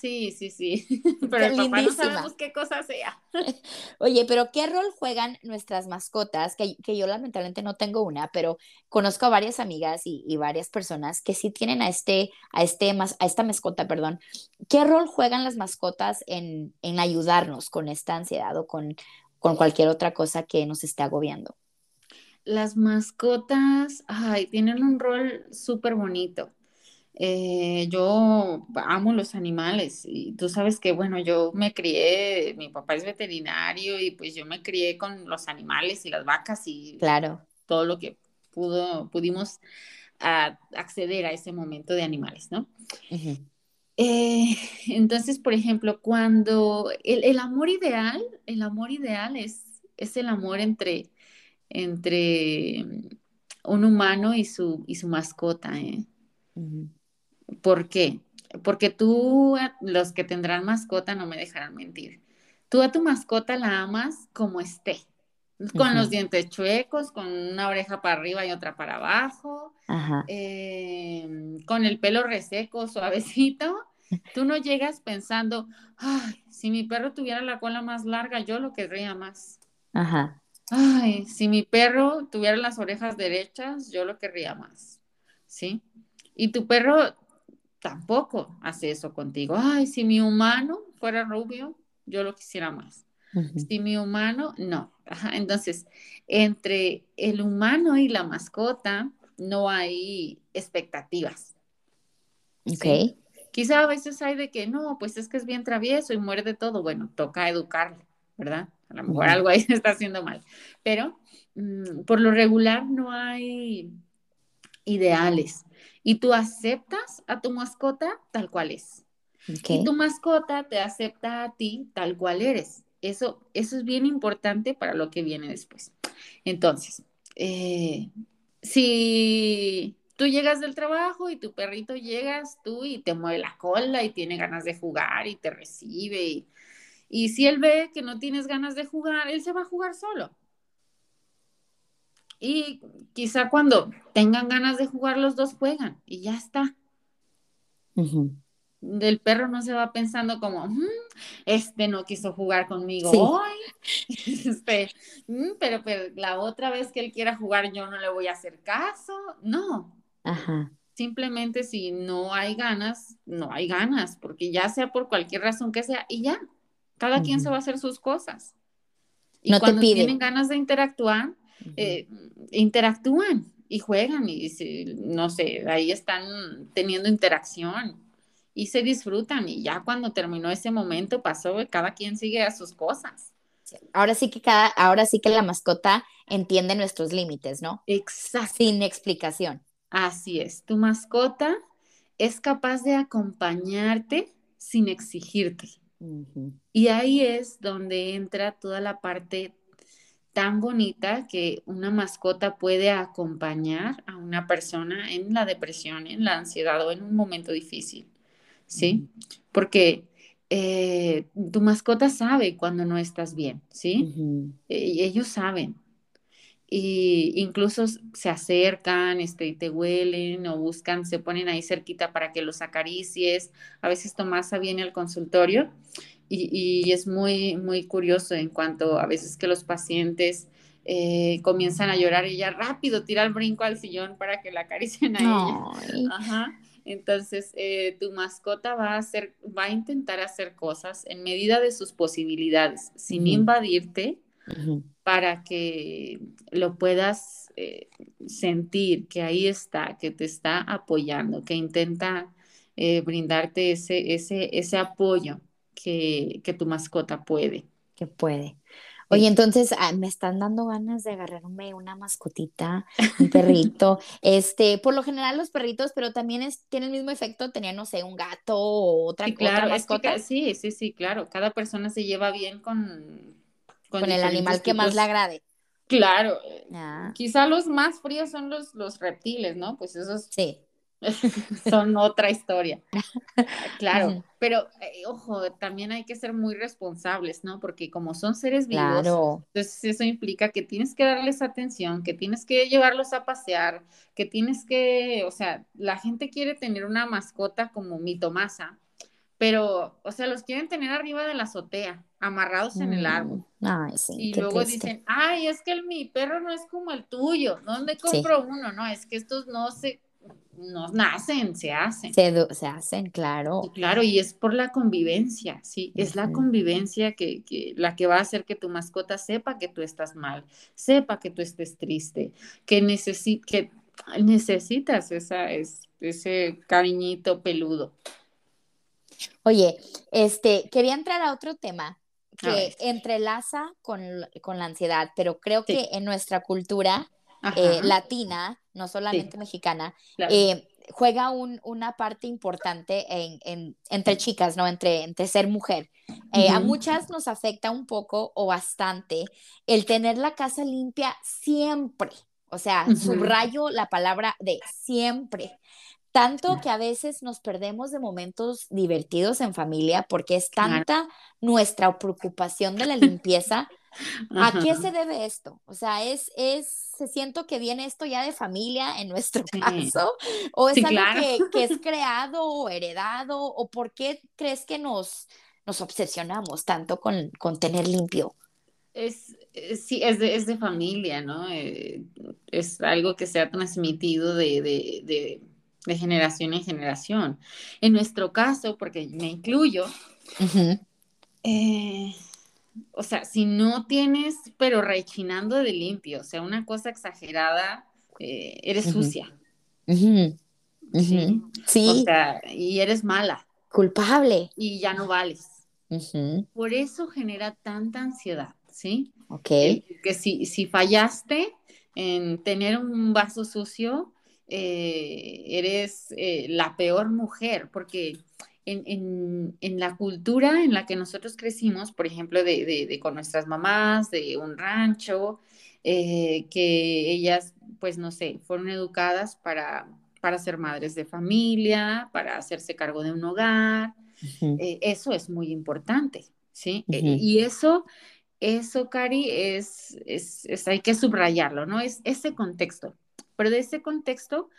B: Sí, sí, sí. Pero el papá no sabemos qué cosa sea.
A: Oye, pero ¿qué rol juegan nuestras mascotas? Que, que yo lamentablemente no tengo una, pero conozco a varias amigas y, y, varias personas que sí tienen a este, a este, a esta mascota, perdón. ¿Qué rol juegan las mascotas en, en ayudarnos con esta ansiedad o con, con cualquier otra cosa que nos esté agobiando?
B: las mascotas, ay, tienen un rol súper bonito. Eh, yo amo los animales y tú sabes que, bueno, yo me crié, mi papá es veterinario y pues yo me crié con los animales y las vacas y
A: claro.
B: todo lo que pudo, pudimos acceder a ese momento de animales, ¿no? Eh, entonces, por ejemplo, cuando el, el, amor ideal, el amor ideal es, es el amor entre entre un humano y su, y su mascota. ¿eh? ¿Por qué? Porque tú, los que tendrán mascota, no me dejarán mentir. Tú a tu mascota la amas como esté, con los dientes chuecos, con una oreja para arriba y otra para abajo, em, con el pelo reseco, suavecito. Tú no llegas pensando, ay, si mi perro tuviera la cola más larga, yo lo querría más.
A: Ajá.
B: Ay, si mi perro tuviera las orejas derechas, yo lo querría más, ¿sí? Y tu perro tampoco hace eso contigo. Ay, si mi humano fuera rubio, yo lo quisiera más. Si mi humano, no. entonces, entre el humano y la mascota no hay expectativas.
A: Ok.
B: Quizá a veces hay de que no, pues es que es bien travieso y muerde todo. Bueno, toca educarlo, ¿verdad? A lo mejor algo ahí está haciendo mal. Pero mm, por lo regular no hay ideales. Y tú aceptas a tu mascota tal cual es. Y tu mascota te acepta a ti tal cual eres. Eso, eso es bien importante para lo que viene después. Entonces, eh, si tú llegas del trabajo y tu perrito llegas tú y te mueve la cola y tiene ganas de jugar y te recibe y y si él ve que no tienes ganas de jugar, él se va a jugar solo. Y quizá cuando tengan ganas de jugar, los dos juegan y ya está. el perro no se va pensando como, mm, este no quiso jugar conmigo hoy, este, mm, pero, pero la otra vez que él quiera jugar yo no le voy a hacer caso. No. Simplemente si no hay ganas, no hay ganas, porque ya sea por cualquier razón que sea, y ya, cada quien se va a hacer sus cosas. Y cuando tienen ganas de interactuar, eh, interactúan y juegan y no sé, ahí están teniendo interacción y se disfrutan y ya cuando terminó ese momento pasó, cada quien sigue a sus cosas.
A: Ahora sí que cada, ahora sí que la mascota entiende nuestros límites, ¿no?
B: Exacto.
A: Sin explicación.
B: Así es, tu mascota es capaz de acompañarte sin exigirte. Y ahí es donde entra toda la parte tan bonita que una mascota puede acompañar a una persona en la depresión, en la ansiedad o en un momento difícil, ¿sí? Porque eh, tu mascota sabe cuando no estás bien, ¿sí? E, ellos saben. Y incluso se acercan, este, te huelen o buscan, se ponen ahí cerquita para que los acaricies. A veces Tomasa viene al consultorio y, es muy, muy curioso en cuanto a veces que los pacientes eh, comienzan a llorar y ya rápido tira el brinco al sillón para que la acaricien a ella. Ajá. Entonces, eh, tu mascota va a, hacer, va a intentar hacer cosas en medida de sus posibilidades, sin invadirte, para que lo puedas eh, sentir, que ahí está, que te está apoyando, que intenta brindarte ese, ese, ese apoyo que, tu mascota puede.
A: Que puede. Oye, entonces ah, me están dando ganas de agarrarme una mascotita, un perrito. este, por lo general los perritos, pero también es, tiene el mismo efecto tener, no sé, un gato o otra,
B: sí, claro, mascota. sí, sí, sí, claro. Cada persona se lleva bien con,
A: con, el animal que más le agrade.
B: Claro. Ah. Quizá los más fríos son los, los reptiles, ¿no? Pues esos. Sí. son otra historia. Claro, pero eh, ojo, también hay que ser muy responsables, ¿no? Porque como son seres vivos, entonces eso implica que tienes que darles atención, que tienes que llevarlos a pasear, que tienes que, o sea, la gente quiere tener una mascota como mi Tomasa, pero, o sea, los quieren tener arriba de la azotea, amarrados en el árbol.
A: Mm, ay, sí,
B: y luego dicen, ay, es que el, mi perro no es como el tuyo, ¿dónde compro uno? No, es que estos no se no nacen, se hacen.
A: Se, hacen, claro.
B: claro, y es por la convivencia, sí, es la convivencia que, la que va a hacer que tu mascota sepa que tú estás mal, sepa que tú estés triste, que, que necesitas esa, es, ese cariñito peludo.
A: Oye, este, quería entrar a otro tema que entrelaza con, la ansiedad, pero creo que en nuestra cultura eh, latina, no solamente mexicana, eh, juega una parte importante en, entre chicas, ¿no? Entre, entre ser mujer. Eh, a muchas nos afecta un poco o bastante el tener la casa limpia siempre. O sea, subrayo la palabra de siempre. Tanto que a veces nos perdemos de momentos divertidos en familia porque es tanta nuestra preocupación de la limpieza ¿A qué se debe esto? O sea, es, es, se siento que viene esto ya de familia en nuestro caso, o es algo que, es creado o heredado, o por qué crees que nos, nos obsesionamos tanto con, tener limpio?
B: Es, sí, es de, es de familia, ¿no? Eh, es algo que se ha transmitido de, generación en generación. En nuestro caso, porque me incluyo, o sea, si no tienes, pero rechinando de limpio, o sea, una cosa exagerada, eh, eres sucia. ¿Sí? O sea, y eres mala.
A: Culpable.
B: Y ya no vales. Por eso genera tanta ansiedad, ¿sí?
A: Ok.
B: que si, si fallaste en tener un vaso sucio, eh, eres eh, la peor mujer, porque en, la cultura en la que nosotros crecimos, por ejemplo, de, con nuestras mamás, de un rancho, eh, que ellas, pues no sé, fueron educadas para, para ser madres de familia, para hacerse cargo de un hogar. Eh, eso es muy importante, ¿sí? Eh, y eso, eso, Cari, es, es, hay que subrayarlo, ¿no? Es ese contexto. Pero de ese contexto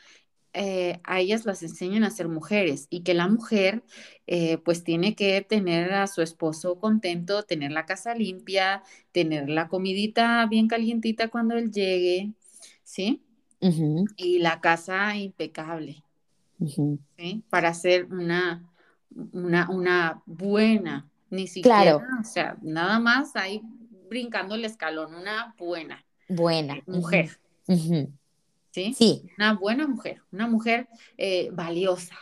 B: eh, a ellas las enseñan a ser mujeres y que la mujer eh, pues tiene que tener a su esposo contento, tener la casa limpia, tener la comidita bien calientita cuando él llegue, ¿sí? Y la casa impecable, ¿sí? Para ser una, una, una buena, ni siquiera, o sea, nada más ahí brincando el escalón, una buena.
A: Buena.
B: Mujer. ¿Sí? Sí. Una buena mujer, una mujer eh, valiosa.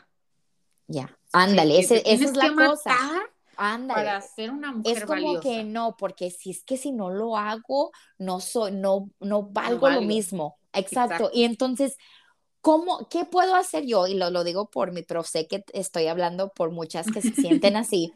A: Ya, ándale, esa es la cosa.
B: Ándale. Para ser una mujer
A: Es como que no, porque si es que si no lo hago, no soy, no, no valgo, lo mismo. Exacto. Y entonces, ¿Cómo, ¿Qué puedo hacer yo? Y lo, lo digo por mí, pero sé que estoy hablando por muchas que se sienten así.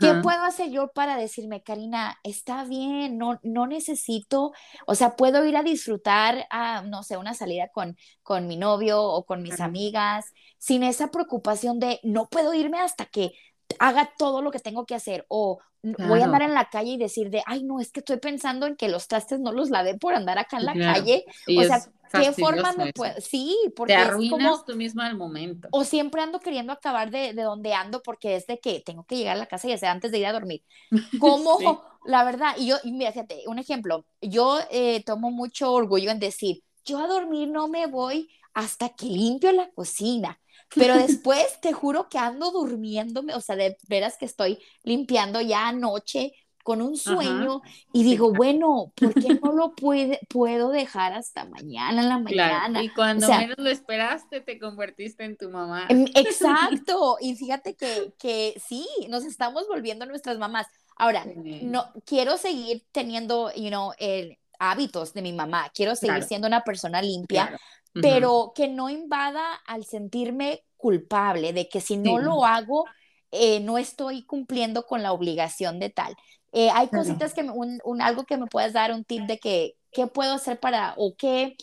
A: ¿Qué puedo hacer yo para decirme, Karina, está bien, no, no necesito, o sea, puedo ir a disfrutar, a, no sé, una salida con, con mi novio o con mis amigas, sin esa preocupación de no puedo irme hasta que haga todo lo que tengo que hacer o voy a andar en la calle y decir de, ay, no, es que estoy pensando en que los trastes no los lavé por andar acá en la calle. o sea, ¿qué forma me puede? Sí, porque
B: te arruinas es tú misma el momento.
A: O siempre ando queriendo acabar de, de, donde ando porque es de que tengo que llegar a la casa y sea antes de ir a dormir. ¿Cómo? La verdad, y yo, y mira, fíjate, un ejemplo, yo eh, tomo mucho orgullo en decir, yo a dormir no me voy hasta que limpio la cocina. Pero después te juro que ando durmiéndome, o sea, de veras que estoy limpiando ya anoche con un sueño y digo, bueno, ¿por qué no lo puede, puedo dejar hasta mañana en la mañana?
B: Y cuando menos lo esperaste, te convertiste en tu mamá.
A: Em, exacto, y fíjate que, que sí, nos estamos volviendo nuestras mamás. Ahora, no, quiero seguir teniendo, you know, el, hábitos de mi mamá, quiero seguir siendo una persona limpia, pero que no invada al sentirme culpable de que si no lo hago, eh, no estoy cumpliendo con la obligación de tal. Eh, hay cositas que, un, algo que me puedas dar, un tip de que, qué puedo hacer para, o qué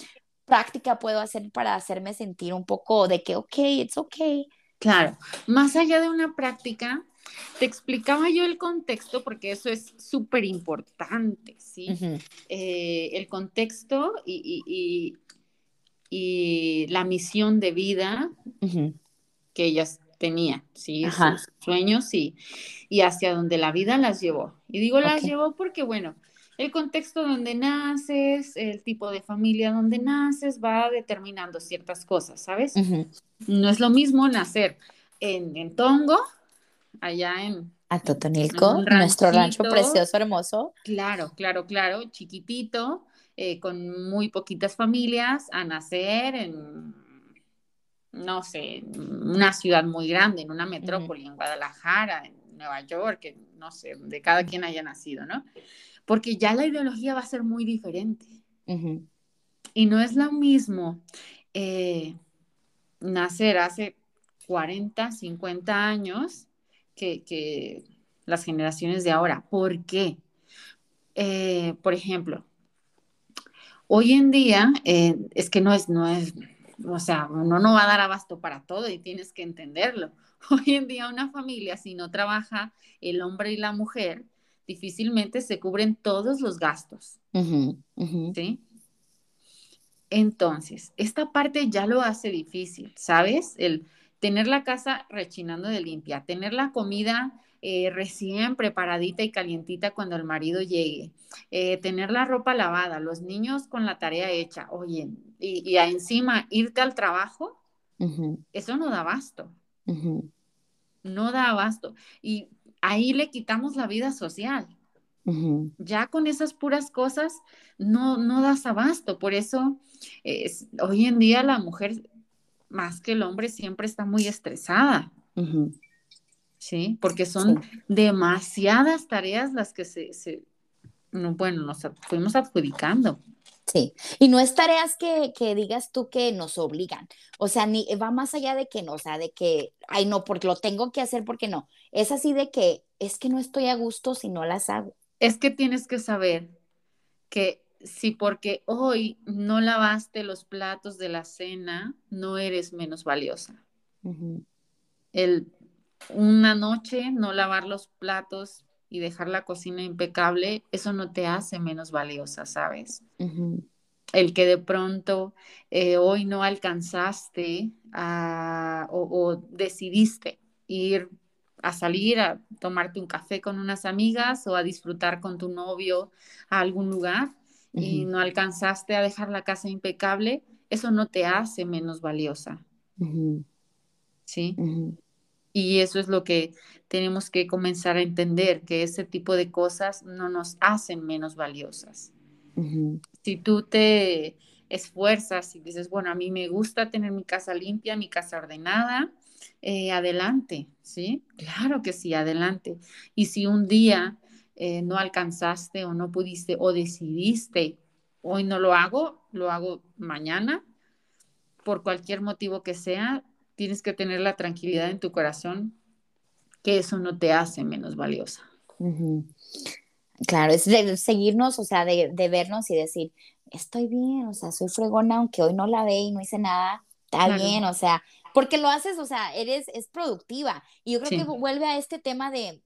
A: práctica puedo hacer para hacerme sentir un poco de que, ok, it's okay.
B: Claro, más allá de una práctica, te explicaba yo el contexto porque eso es súper importante, ¿sí? Eh, el contexto y, y la misión de vida que ellas tenían, ¿sí? Sus sueños y, y hacia donde la vida las llevó. Y digo las llevó porque, bueno, el contexto donde naces, el tipo de familia donde naces va determinando ciertas cosas, ¿sabes? No es lo mismo nacer en, en Tongo, allá en...
A: A Totonilco, nuestro rancho precioso, hermoso.
B: Claro, claro, claro, chiquitito, eh, con muy poquitas familias a nacer en, no sé, una ciudad muy grande, en una metrópoli, en Guadalajara, en Nueva York, no sé, de cada quien haya nacido, ¿no? Porque ya la ideología va a ser muy diferente. Y no es lo mismo eh, nacer hace 40, 50 años que, las generaciones de ahora. ¿Por qué? Eh, por ejemplo, Hoy en día eh, es que no es, no es, o sea, uno no va a dar abasto para todo y tienes que entenderlo. Hoy en día una familia, si no trabaja el hombre y la mujer, difícilmente se cubren todos los gastos. ¿Sí? Entonces, esta parte ya lo hace difícil, ¿sabes? El tener la casa rechinando de limpia, tener la comida eh, recién preparadita y calientita cuando el marido llegue, eh, tener la ropa lavada, los niños con la tarea hecha, oye, y, encima irte al trabajo, eso no da abasto. No da abasto. Y ahí le quitamos la vida social. Ya con esas puras cosas no, no das abasto. Por eso es, hoy en día la mujer, más que el hombre, siempre está muy estresada. ¿sí? Porque son demasiadas tareas las que se, bueno, nos fuimos adjudicando.
A: Sí, y no es tareas que, digas tú que nos obligan, o sea, ni va más allá de que no, o sea, de que, ay, no, porque lo tengo que hacer porque no, es así de que es que no estoy a gusto si no las hago.
B: Es que tienes que saber que si porque hoy no lavaste los platos de la cena, no eres menos valiosa. El una noche no lavar los platos y dejar la cocina impecable, eso no te hace menos valiosa, ¿sabes? el que de pronto eh, hoy no alcanzaste a, o, decidiste ir a salir a tomarte un café con unas amigas o a disfrutar con tu novio a algún lugar y no alcanzaste a dejar la casa impecable, eso no te hace menos valiosa. ¿Sí? Y eso es lo que tenemos que comenzar a entender, que ese tipo de cosas no nos hacen menos valiosas. Si tú te esfuerzas y dices, bueno, a mí me gusta tener mi casa limpia, mi casa ordenada, eh, adelante, ¿sí? Claro que sí, adelante. Y si un día eh, no alcanzaste o no pudiste o decidiste, hoy no lo hago, lo hago mañana, por cualquier motivo que sea, tienes que tener la tranquilidad en tu corazón que eso no te hace menos valiosa.
A: Claro, es de seguirnos, o sea, de, vernos y decir, estoy bien, o sea, soy fregona, aunque hoy no la ve y no hice nada, está bien, o sea, porque lo haces, o sea, eres, es productiva. Y yo creo que vuelve a este tema de,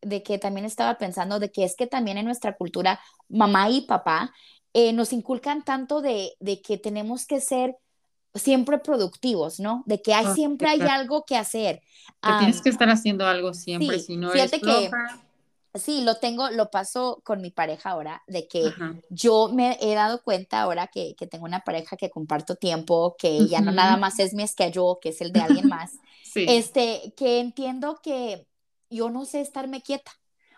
A: de que también estaba pensando, de que es que también en nuestra cultura, mamá y papá eh, nos inculcan tanto de, de que tenemos que ser siempre productivos, ¿no? De que hay, ah, siempre hay algo que hacer.
B: Que tienes que estar haciendo algo siempre, si no fíjate que
A: Sí, lo tengo, lo paso con mi pareja ahora, de que yo me he dado cuenta ahora que, que, tengo una pareja que comparto tiempo, que ya no nada más es mi schedule, que es el de alguien más, este, que entiendo que yo no sé estarme quieta.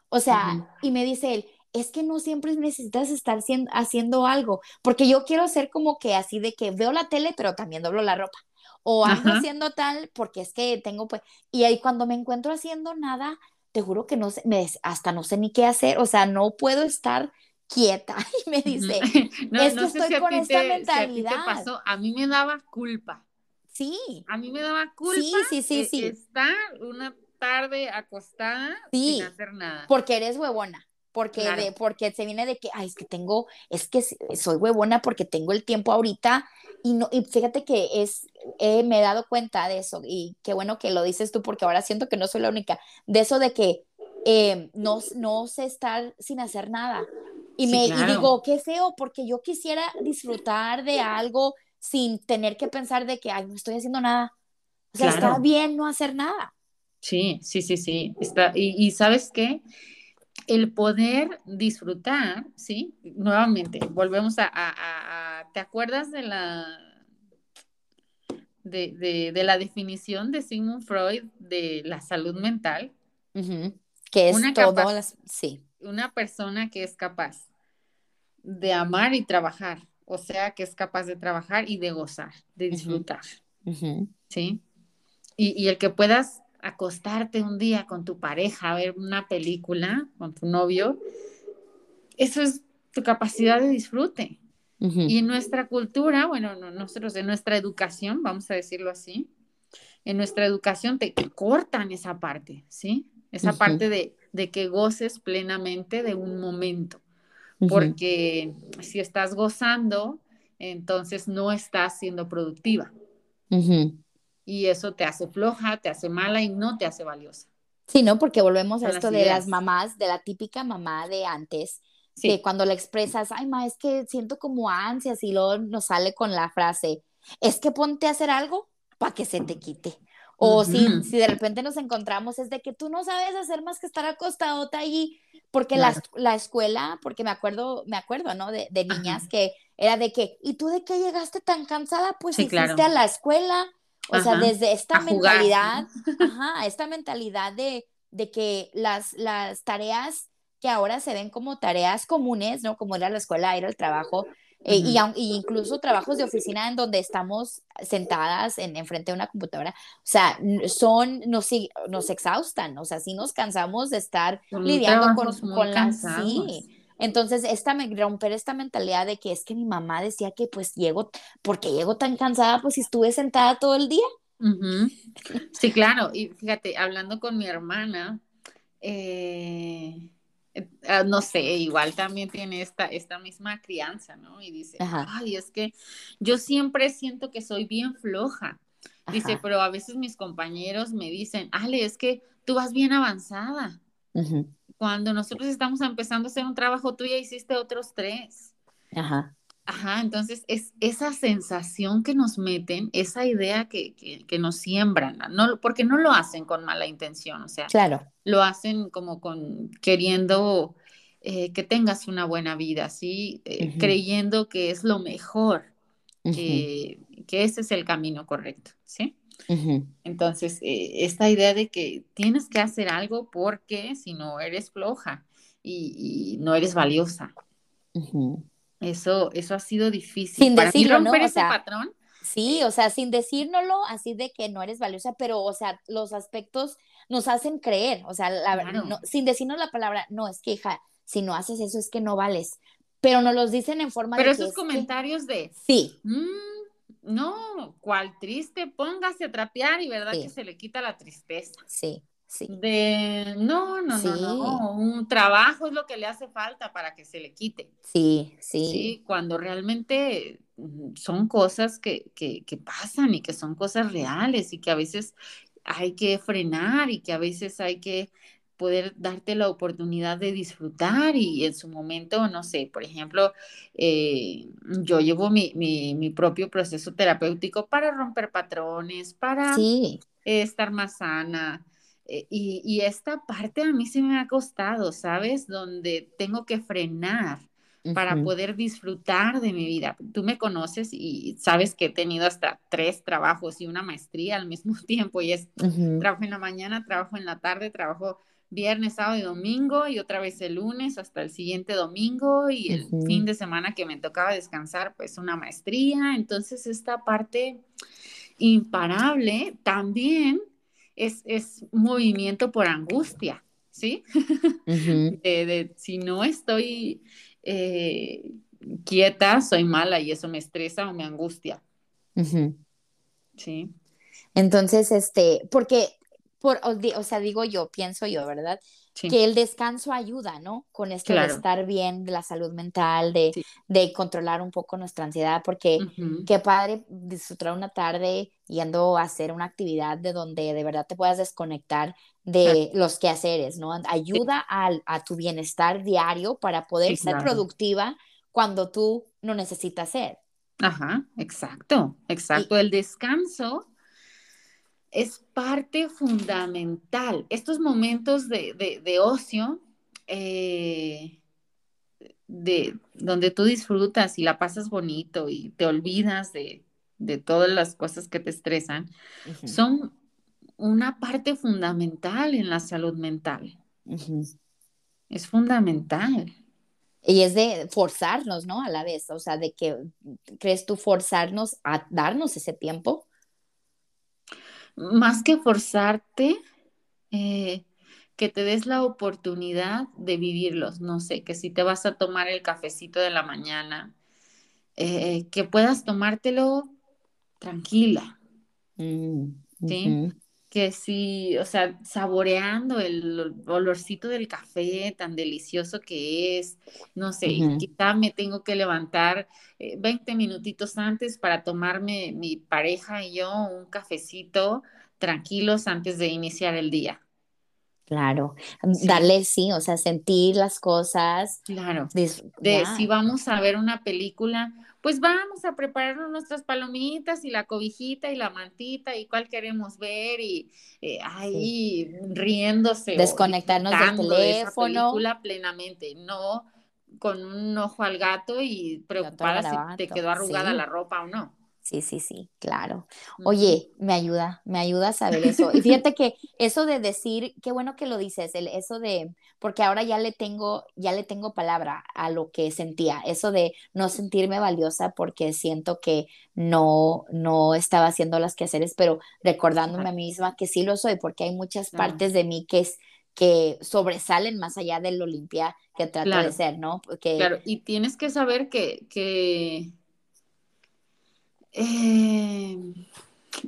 A: O sea, y me dice él, es que no siempre necesitas estar haciendo algo, porque yo quiero ser como que así de que veo la tele, pero también doblo la ropa. O ando haciendo tal porque es que tengo pues, y ahí cuando me encuentro haciendo nada, te juro que no sé, me, hasta no sé ni qué hacer, o sea, no puedo estar quieta y me dice, es que estoy con esta mentalidad.
B: a, pasó, a mí me daba culpa.
A: Sí.
B: A mí me daba culpa sí, sí, sí, sí. estar una tarde acostada sin hacer nada.
A: Porque eres huevona porque, de, porque se viene de que, ay, es que tengo, es que soy huevona porque tengo el tiempo ahorita y, no, y fíjate que es, me he dado cuenta de eso y qué bueno que lo dices tú porque ahora siento que no soy la única, de eso de que eh, no, no sé estar sin hacer nada. Y, me, y digo, qué feo, porque yo quisiera disfrutar de algo sin tener que pensar de que, ay, no estoy haciendo nada. O sea, está bien no hacer nada.
B: Sí, sí, sí, sí. Está, y, y sabes qué? El poder disfrutar, ¿sí? Nuevamente, volvemos a, ¿te acuerdas de la, de, la definición de Sigmund Freud de la salud mental?
A: Que es una todo, sí.
B: Una persona que es capaz de amar y trabajar, o sea, que es capaz de trabajar y de gozar, de disfrutar, ¿sí? Y, y el que puedas acostarte un día con tu pareja a ver una película con tu novio, eso es tu capacidad de disfrute. Y en nuestra cultura, bueno, nosotros en nuestra educación, vamos a decirlo así, en nuestra educación te, cortan esa parte, ¿sí? Esa parte de, de, que goces plenamente de un momento. Porque si estás gozando, entonces no estás siendo productiva y eso te hace floja, te hace mala y no te hace valiosa.
A: Sí, ¿no? Porque volvemos a esto de las mamás, de la típica mamá de antes, que cuando le expresas, ay, ma, es que siento como ansias y luego nos sale con la frase, es que ponte a hacer algo para que se te quite. O si, si de repente nos encontramos es de que tú no sabes hacer más que estar acostadota ahí, porque la, la, escuela, porque me acuerdo, me acuerdo, ¿no? De, de niñas que era de que, ¿y tú de qué llegaste tan cansada? Pues sí, hiciste a la escuela, o sea, desde esta mentalidad, ajá, esta mentalidad de, de que las, las tareas que ahora se ven como tareas comunes, ¿no? Como era la escuela, era el trabajo, eh, y, incluso trabajos de oficina en donde estamos sentadas en, en frente de una computadora, o sea, son, nos, nos exhaustan, o sea, sí nos cansamos de estar lidiando con, con las... Sí, entonces, esta, romper esta mentalidad de que es que mi mamá decía que pues llego, porque llego tan cansada, pues si estuve sentada todo el día.
B: Sí, claro. Y fíjate, hablando con mi hermana, eh, ah, no sé, igual también tiene esta, esta misma crianza, ¿no? Y dice, ay, es que yo siempre siento que soy bien floja. Dice, pero a veces mis compañeros me dicen, Ale, es que tú vas bien avanzada cuando nosotros estamos empezando a hacer un trabajo, tú ya hiciste otros tres. Ajá. Ajá, entonces es esa sensación que nos meten, esa idea que, que, nos siembran, no, porque no lo hacen con mala intención, o sea,
A: claro.
B: lo hacen como con queriendo eh, que tengas una buena vida, ¿sí? Eh, creyendo que es lo mejor, que ese es el camino correcto, ¿sí? Entonces, eh, esta idea de que tienes que hacer algo porque si no eres floja y, no eres valiosa. Eso, eso ha sido difícil.
A: Sin
B: Para
A: decirlo,
B: romper
A: ¿no?
B: ese patrón.
A: Sí, o sea, sin decírnoslo así de que no eres valiosa, pero, o sea, los aspectos nos hacen creer, o sea, la, sin decirnos la palabra, no, es que hija, si no haces eso es que no vales, pero nos los dicen en forma
B: de...
A: Pero
B: esos comentarios de...
A: Sí.
B: Mm, no, cual triste, póngase a trapear y verdad que se le quita la tristeza.
A: Sí. Sí.
B: De no, no, no, no, un trabajo es lo que le hace falta para que se le quite.
A: Sí, sí.
B: Sí, cuando realmente mm, son cosas que, que, que pasan y que son cosas reales y que a veces hay que frenar y que a veces hay que poder darte la oportunidad de disfrutar y en su momento, no sé, por ejemplo, eh, yo llevo mi, mi, propio proceso terapéutico para romper patrones, para estar más sana. Eh, y, y, esta parte a mí se me ha costado, ¿sabes? Donde tengo que frenar para poder disfrutar de mi vida. Tú me conoces y sabes que he tenido hasta tres trabajos y una maestría al mismo tiempo y es trabajo en la mañana, trabajo en la tarde, trabajo viernes, sábado y domingo y otra vez el lunes hasta el siguiente domingo y el fin de semana que me tocaba descansar, pues una maestría. Entonces esta parte imparable también es, es movimiento por angustia, ¿sí? de, si no estoy eh, quieta, soy mala y eso me estresa o me angustia. Sí.
A: Entonces, este, porque por, o, sea, digo yo, pienso yo, ¿verdad? Que el descanso ayuda, ¿no? Con esto de estar bien, de la salud mental, de, de controlar un poco nuestra ansiedad, porque qué padre disfrutar una tarde yendo a hacer una actividad de donde de verdad te puedas desconectar de los quehaceres, ¿no? Ayuda a tu bienestar diario para poder ser productiva cuando tú no necesitas ser.
B: Ajá, exacto, exacto. el descanso es parte fundamental. Estos momentos de, ocio, eh, de, donde tú disfrutas y la pasas bonito y te olvidas de, todas las cosas que te estresan, son una parte fundamental en la salud mental. Es fundamental.
A: Y es de forzarnos, ¿no? A la vez, o sea, de que, ¿crees tú forzarnos a darnos ese tiempo?
B: Más que forzarte, eh, que te des la oportunidad de vivirlos. No sé, que si te vas a tomar el cafecito de la mañana, eh, que puedas tomártelo tranquila. Mm, ¿sí? Que sí, o sea, saboreando el olorcito del café tan delicioso que es, no sé, quizá me tengo que levantar 20 eh, minutitos antes para tomarme mi pareja y yo un cafecito tranquilos antes de iniciar el día.
A: Claro, darle sí, o sea, sentir las cosas.
B: Claro. De, si vamos a ver una película, pues vamos a prepararnos nuestras palomitas y la cobijita y la mantita y cuál queremos ver y eh, ahí riéndose.
A: Desconectarnos del teléfono. Esa
B: película plenamente, no con un ojo al gato y preocupada si te quedó arrugada la ropa o no.
A: Sí, sí, sí, claro. Oye, me ayuda, me ayuda a saber eso. Y fíjate que eso de decir, qué bueno que lo dices, el, eso de, porque ahora ya le tengo, ya le tengo palabra a lo que sentía, eso de no sentirme valiosa porque siento que no, no estaba haciendo las quehaceres, pero recordándome a mí misma que sí lo soy, porque hay muchas partes de mí que es, que sobresalen más allá de lo limpia que trato de ser, ¿no?
B: Porque... Claro, y tienes que saber que, que eh,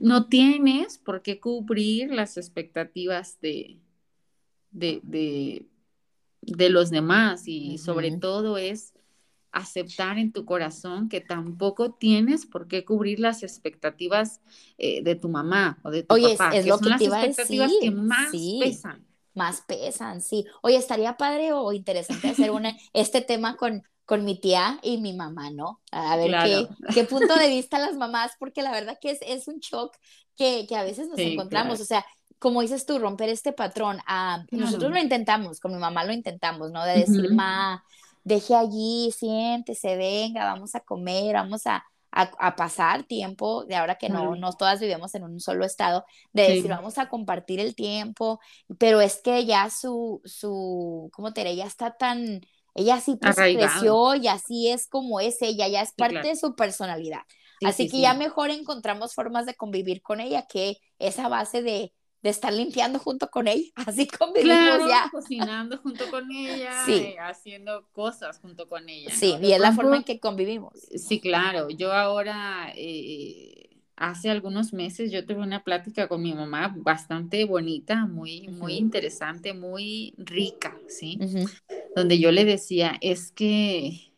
B: no tienes por qué cubrir las expectativas de, de, los demás y sobre todo es aceptar en tu corazón que tampoco tienes por qué cubrir las expectativas eh, de tu mamá o de tu
A: Oye,
B: papá.
A: Es, lo que son te las
B: expectativas que más pesan
A: más pesan, sí. Oye, estaría padre o interesante hacer una, este tema con, con mi tía y mi mamá, ¿no? A ver qué, qué, punto de vista las mamás, porque la verdad que es, es un shock que, que, a veces nos encontramos, o sea, como dices tú, romper este patrón. Ah, nosotros lo intentamos, con mi mamá lo intentamos, ¿no? De decir, ma, deje allí, siéntese, venga, vamos a comer, vamos a, a, pasar tiempo, de ahora que no, no todas vivimos en un solo estado, de decir, vamos a compartir el tiempo, pero es que ya su, su, ¿cómo te diré? Ya está tan, ella sí pues, creció y así es como es ella, ya es parte de su personalidad. así que ya mejor encontramos formas de convivir con ella que esa base de de estar limpiando junto con ella, así convivimos
B: claro,
A: ya.
B: cocinando junto con ella, sí. haciendo cosas junto con ella.
A: Sí, y es la forma en que convivimos.
B: Sí, claro. Yo ahora, eh, hace algunos meses, yo tuve una plática con mi mamá bastante bonita, muy, muy interesante, muy rica, ¿sí? Donde yo le decía, es que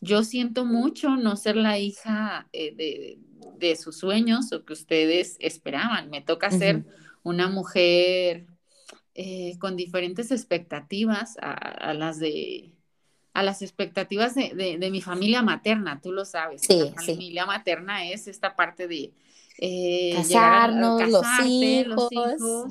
B: yo siento mucho no ser la hija eh, de de sus sueños o que ustedes esperaban. Me toca ser una mujer eh, con diferentes expectativas a, las de a las expectativas de, mi familia materna, tú lo sabes.
A: Sí,
B: la familia materna es esta parte de eh,
A: casarnos, los, hijos,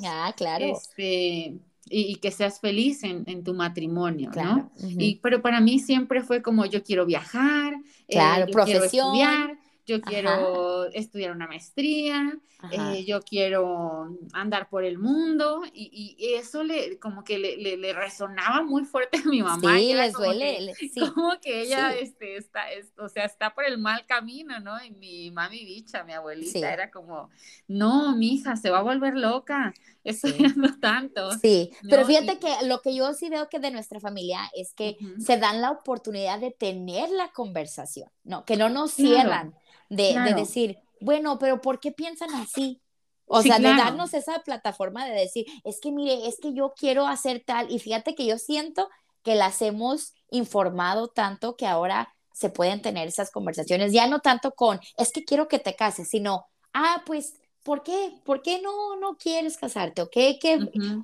A: Ah, claro.
B: Este, y, que seas feliz en, tu matrimonio, ¿no? y, pero para mí siempre fue como yo quiero viajar,
A: eh, profesión,
B: estudiar, yo quiero estudiar una maestría, eh, yo quiero andar por el mundo y, eso le como que le, resonaba muy fuerte a mi mamá.
A: Sí, les duele.
B: Como que ella este, está, o sea, está por el mal camino, ¿no? Y mi mami bicha, mi abuelita, era como, no, mi hija, se va a volver loca, estudiando tanto.
A: Sí, pero fíjate que lo que yo sí veo que de nuestra familia es que se dan la oportunidad de tener la conversación, ¿no? Que no nos cierran de, decir, bueno, pero ¿por qué piensan así? O sea, de darnos esa plataforma de decir, es que mire, es que yo quiero hacer tal, y fíjate que yo siento que las hemos informado tanto que ahora se pueden tener esas conversaciones, ya no tanto con, es que quiero que te cases, sino, ah, pues, ¿por qué? ¿Por qué no, no quieres casarte? ¿O qué? que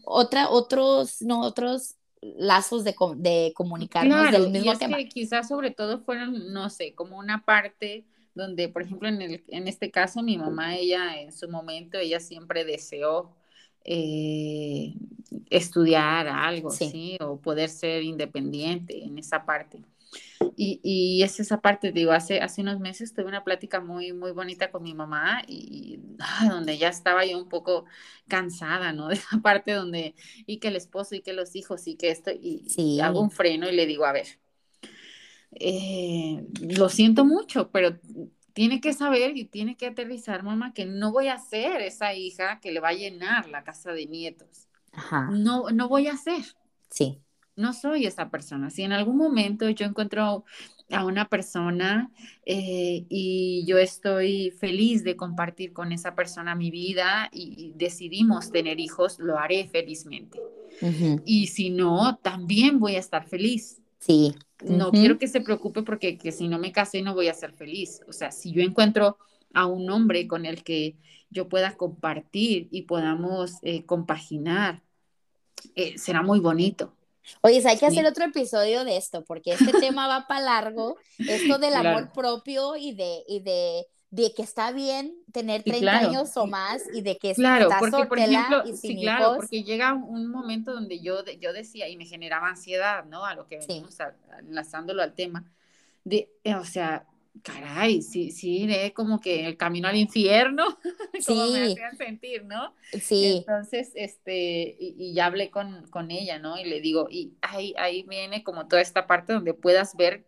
A: otra, otros, no, otros lazos de, de comunicarnos del mismo y es Que
B: quizás sobre todo fueron, no sé, como una parte donde, por ejemplo, en, el, en este caso, mi mamá, ella en su momento, ella siempre deseó eh, estudiar algo, sí. O poder ser independiente en esa parte. Y, y, es esa parte, digo, hace, hace unos meses tuve una plática muy, muy bonita con mi mamá y ah, donde ya estaba yo un poco cansada, ¿no? De esa parte donde, y que el esposo y que los hijos y que esto, y hago un freno y le digo, a ver, eh, lo siento mucho, pero tiene que saber y tiene que aterrizar, mamá, que no voy a ser esa hija que le va a llenar la casa de nietos. No, no voy a ser.
A: Sí.
B: No soy esa persona. Si en algún momento yo encuentro a una persona eh, y yo estoy feliz de compartir con esa persona mi vida y, decidimos tener hijos, lo haré felizmente. Y si no, también voy a estar feliz.
A: Sí.
B: No quiero que se preocupe porque que si no me casé no voy a ser feliz. O sea, si yo encuentro a un hombre con el que yo pueda compartir y podamos eh, compaginar, eh, será muy bonito.
A: Oye, hay que hacer otro episodio de esto, porque este tema va para largo, esto del amor propio y de, y de de que está bien tener 30 años o más y de que
B: claro, porque, por ejemplo, y sí, claro, porque llega un momento donde yo, yo decía y me generaba ansiedad, ¿no? A lo que venimos enlazándolo al tema, de, eh, o sea, caray, sí, sí, como que el camino al infierno, como me hacían sentir, ¿no?
A: Sí.
B: Entonces, este, y, ya hablé con, con, ella, ¿no? Y le digo, y ahí, ahí viene como toda esta parte donde puedas ver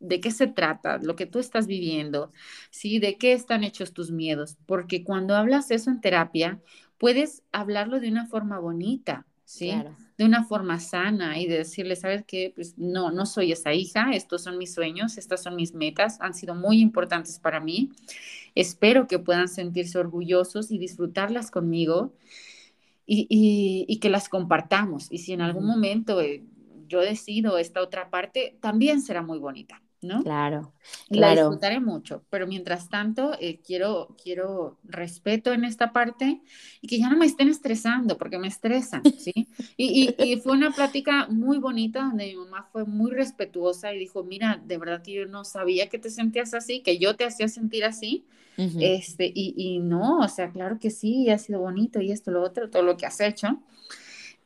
B: de qué se trata, lo que tú estás viviendo, ¿sí? De qué están hechos tus miedos, porque cuando hablas eso en terapia, puedes hablarlo de una forma bonita, ¿sí? De una forma sana y de decirle, ¿sabes qué? Pues no, no soy esa hija, estos son mis sueños, estas son mis metas, han sido muy importantes para mí. Espero que puedan sentirse orgullosos y disfrutarlas conmigo y, que las compartamos. Y si en algún momento... Eh, yo decido esta otra parte, también será muy bonita. ¿No?
A: Claro,
B: La disfrutaré mucho, pero mientras tanto eh, quiero, quiero respeto en esta parte y que ya no me estén estresando, porque me estresan, ¿sí? Y, y, fue una plática muy bonita donde mi mamá fue muy respetuosa y dijo, mira, de verdad que yo no sabía que te sentías así, que yo te hacía sentir así, este, y, y no, o sea, claro que sí, ha sido bonito y esto, lo otro, todo lo que has hecho.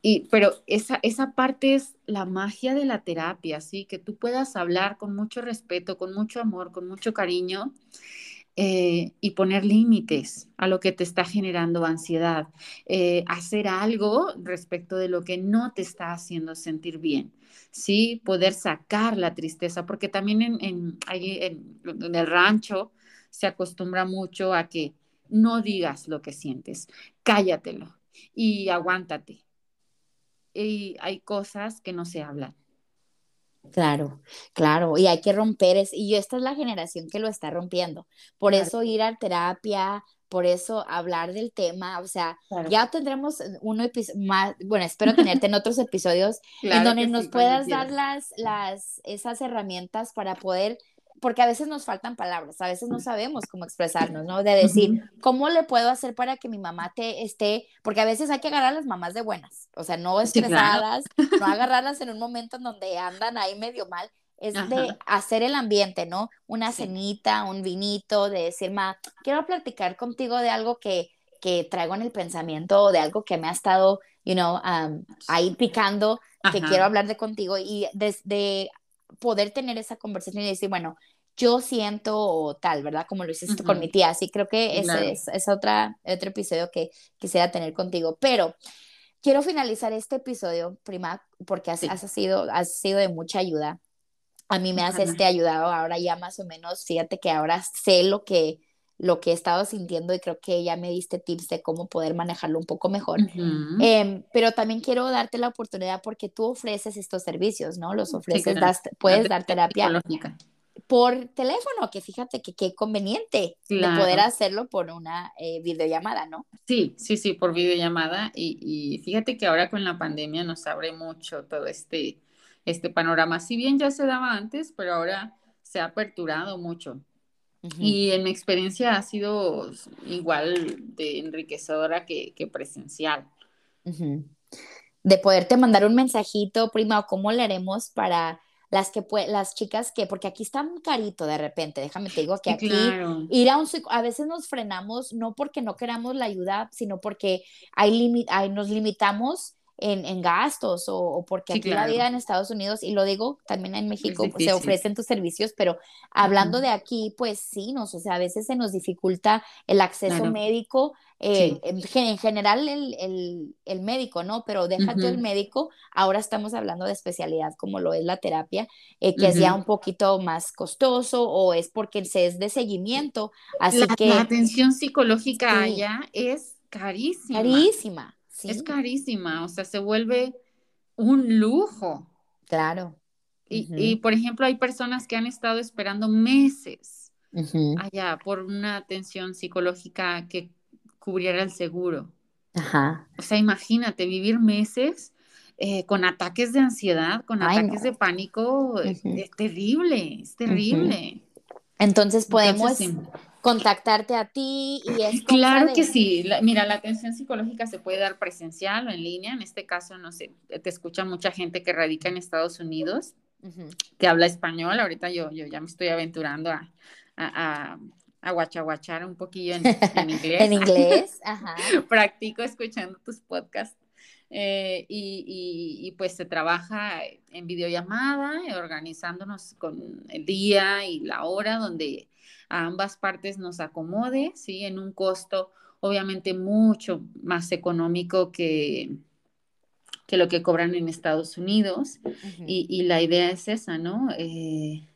B: Y, pero esa, esa parte es la magia de la terapia, ¿sí? Que tú puedas hablar con mucho respeto, con mucho amor, con mucho cariño eh, y poner límites a lo que te está generando ansiedad. Eh, hacer algo respecto de lo que no te está haciendo sentir bien, ¿sí? Poder sacar la tristeza, porque también en, en, en el rancho se acostumbra mucho a que no digas lo que sientes, cállatelo y aguántate y hay cosas que no se hablan.
A: Claro, claro, y hay que romper, es, y esta es la generación que lo está rompiendo. Por eso ir a terapia, por eso hablar del tema, o sea, ya tendremos uno más, bueno, espero tenerte en otros episodios en donde nos puedas dar las, las, esas herramientas para poder porque a veces nos faltan palabras, a veces no sabemos cómo expresarnos, ¿no? De decir, ¿cómo le puedo hacer para que mi mamá te esté? Porque a veces hay que agarrar a las mamás de buenas, o sea, no estresadas, no agarrarlas en un momento en donde andan ahí medio mal, es de hacer el ambiente, ¿no? Una cenita, un vinito, de decir, ma, quiero platicar contigo de algo que, que traigo en el pensamiento o de algo que me ha estado, you know, ahí picando, que quiero hablar de contigo y desde poder tener esa conversación y decir, bueno, yo siento tal, ¿verdad? Como lo hiciste con mi tía. Así creo que ese es, otra, otro episodio que quisiera tener contigo. Pero quiero finalizar este episodio, prima, porque has, sido, has sido de mucha ayuda. A mí me has este, ayudado ahora ya más o menos. Fíjate que ahora sé lo que, lo que he estado sintiendo y creo que ya me diste tips de cómo poder manejarlo un poco mejor. Em, pero también quiero darte la oportunidad porque tú ofreces estos servicios, ¿no? Los ofreces, puedes dar terapia por teléfono, que fíjate que qué conveniente de poder hacerlo por una eh, videollamada, ¿no?
B: Sí, sí, sí, por videollamada. Y, y, fíjate que ahora con la pandemia nos abre mucho todo este, este panorama. Si bien ya se daba antes, pero ahora se ha aperturado mucho. Y en mi experiencia ha sido igual de enriquecedora que, presencial.
A: De poderte mandar un mensajito, prima, o cómo le haremos para las que las chicas que, porque aquí está muy carito de repente, déjame te digo que aquí ir a un a veces nos frenamos no porque no queramos la ayuda, sino porque hay, hay nos limitamos en, gastos o, porque aquí la vida en Estados Unidos, y lo digo también en México, se ofrecen tus servicios, pero hablando de aquí, pues sí, nos, o sea, a veces se nos dificulta el acceso médico, eh, en, general el, el, médico, ¿no? Pero déjate el médico, ahora estamos hablando de especialidad como lo es la terapia, eh, que es ya un poquito más costoso o es porque se es de seguimiento, así que...
B: La atención psicológica allá es carísima.
A: Carísima.
B: Es carísima, o sea, se vuelve un lujo.
A: Claro.
B: Y, por ejemplo, hay personas que han estado esperando meses allá por una atención psicológica que cubriera el seguro. Ajá. O sea, imagínate vivir meses eh, con ataques de ansiedad, con ataques de pánico, es, terrible, es terrible.
A: Entonces podemos contactarte a ti y es
B: Claro que sí. mira, la atención psicológica se puede dar presencial o en línea. En este caso, no sé, te escucha mucha gente que radica en Estados Unidos, que habla español. Ahorita yo, yo ya me estoy aventurando a, a, a, guachaguachar un poquillo en, inglés.
A: en inglés, ajá.
B: Practico escuchando tus podcasts. Eh, y, y, pues se trabaja en videollamada, organizándonos con el día y la hora donde a ambas partes nos acomode, ¿sí? En un costo obviamente mucho más económico que, que lo que cobran en Estados Unidos. y, la idea es esa, ¿no? Eh,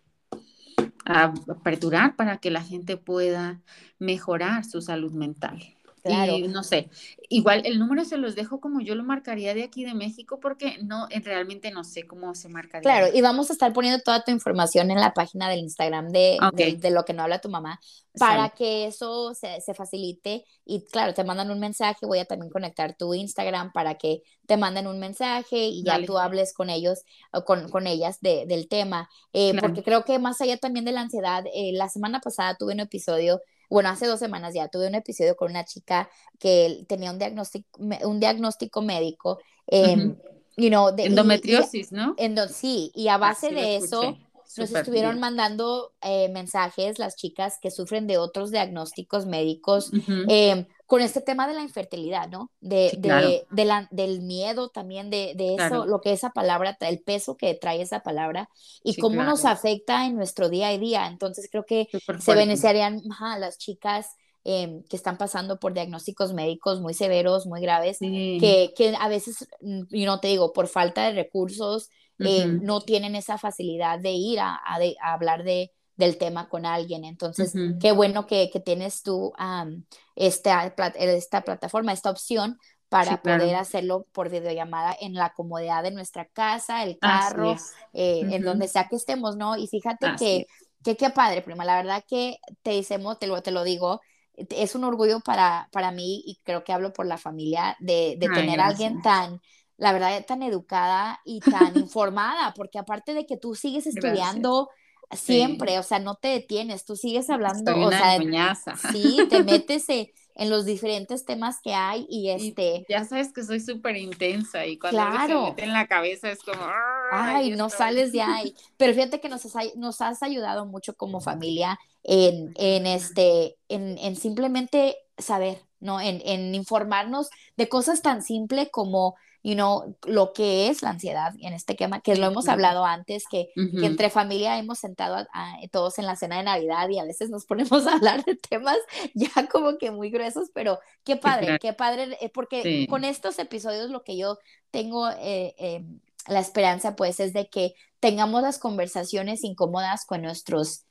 B: aperturar para que la gente pueda mejorar su salud mental. Claro. Y no sé, igual el número se los dejo como yo lo marcaría de aquí de México porque no, realmente no sé cómo se marcaría.
A: Claro, y vamos a estar poniendo toda tu información en la página del Instagram de, de, lo que no habla tu mamá para que eso se, se, facilite. Y claro, te mandan un mensaje, voy a también conectar tu Instagram para que te manden un mensaje y ya tú hables con ellos o con, con ellas de, del tema, eh, porque creo que más allá también de la ansiedad, eh, la semana pasada tuve un episodio bueno, hace dos semanas ya tuve un episodio con una chica que tenía un diagnóstico, un diagnóstico médico, eh, de,
B: endometriosis, ¿no?
A: sí, y a base de eso nos estuvieron mandando eh, mensajes las chicas que sufren de otros diagnósticos médicos em, con este tema de la infertilidad, ¿no? De, de, la, del miedo también de, de eso, lo que esa palabra, el peso que trae esa palabra y cómo nos afecta en nuestro día a día. Entonces creo que se beneficiarían las chicas em, que están pasando por diagnósticos médicos muy severos, muy graves, que, que, a veces, mm, yo no te digo, por falta de recursos, eh, no tienen esa facilidad de ir a, a, hablar de, del tema con alguien. Entonces, qué bueno que, que tienes tú esta, esta plataforma, esta opción para poder hacerlo por videollamada en la comodidad de nuestra casa, el carro, eh, en donde sea que estemos, ¿no? Y fíjate que, que qué padre, prima, la verdad que te decimos, te lo, te lo digo, es un orgullo para, para mí y creo que hablo por la familia de, de tener a alguien tan la verdad, tan educada y tan informada, porque aparte de que tú sigues estudiando siempre, o sea, no te detienes, tú sigues hablando, o sea, sí, te metes en los diferentes temas que hay y este...
B: ya sabes que soy súper intensa y cuando claro. me mete en la cabeza es como...
A: Ay, no sales de ahí. Pero fíjate que nos has, nos has ayudado mucho como familia en, en este, en, en simplemente saber, ¿no? En, en informarnos de cosas tan simples como you know, lo que es la ansiedad en este tema, que lo hemos hablado antes, que, que entre familia hemos sentado todos en la cena de Navidad y a veces nos ponemos a hablar de temas ya como que muy gruesos, pero qué padre, qué padre, eh, porque con estos episodios lo que yo tengo eh, eh, la esperanza pues es de que tengamos las conversaciones incómodas con nuestros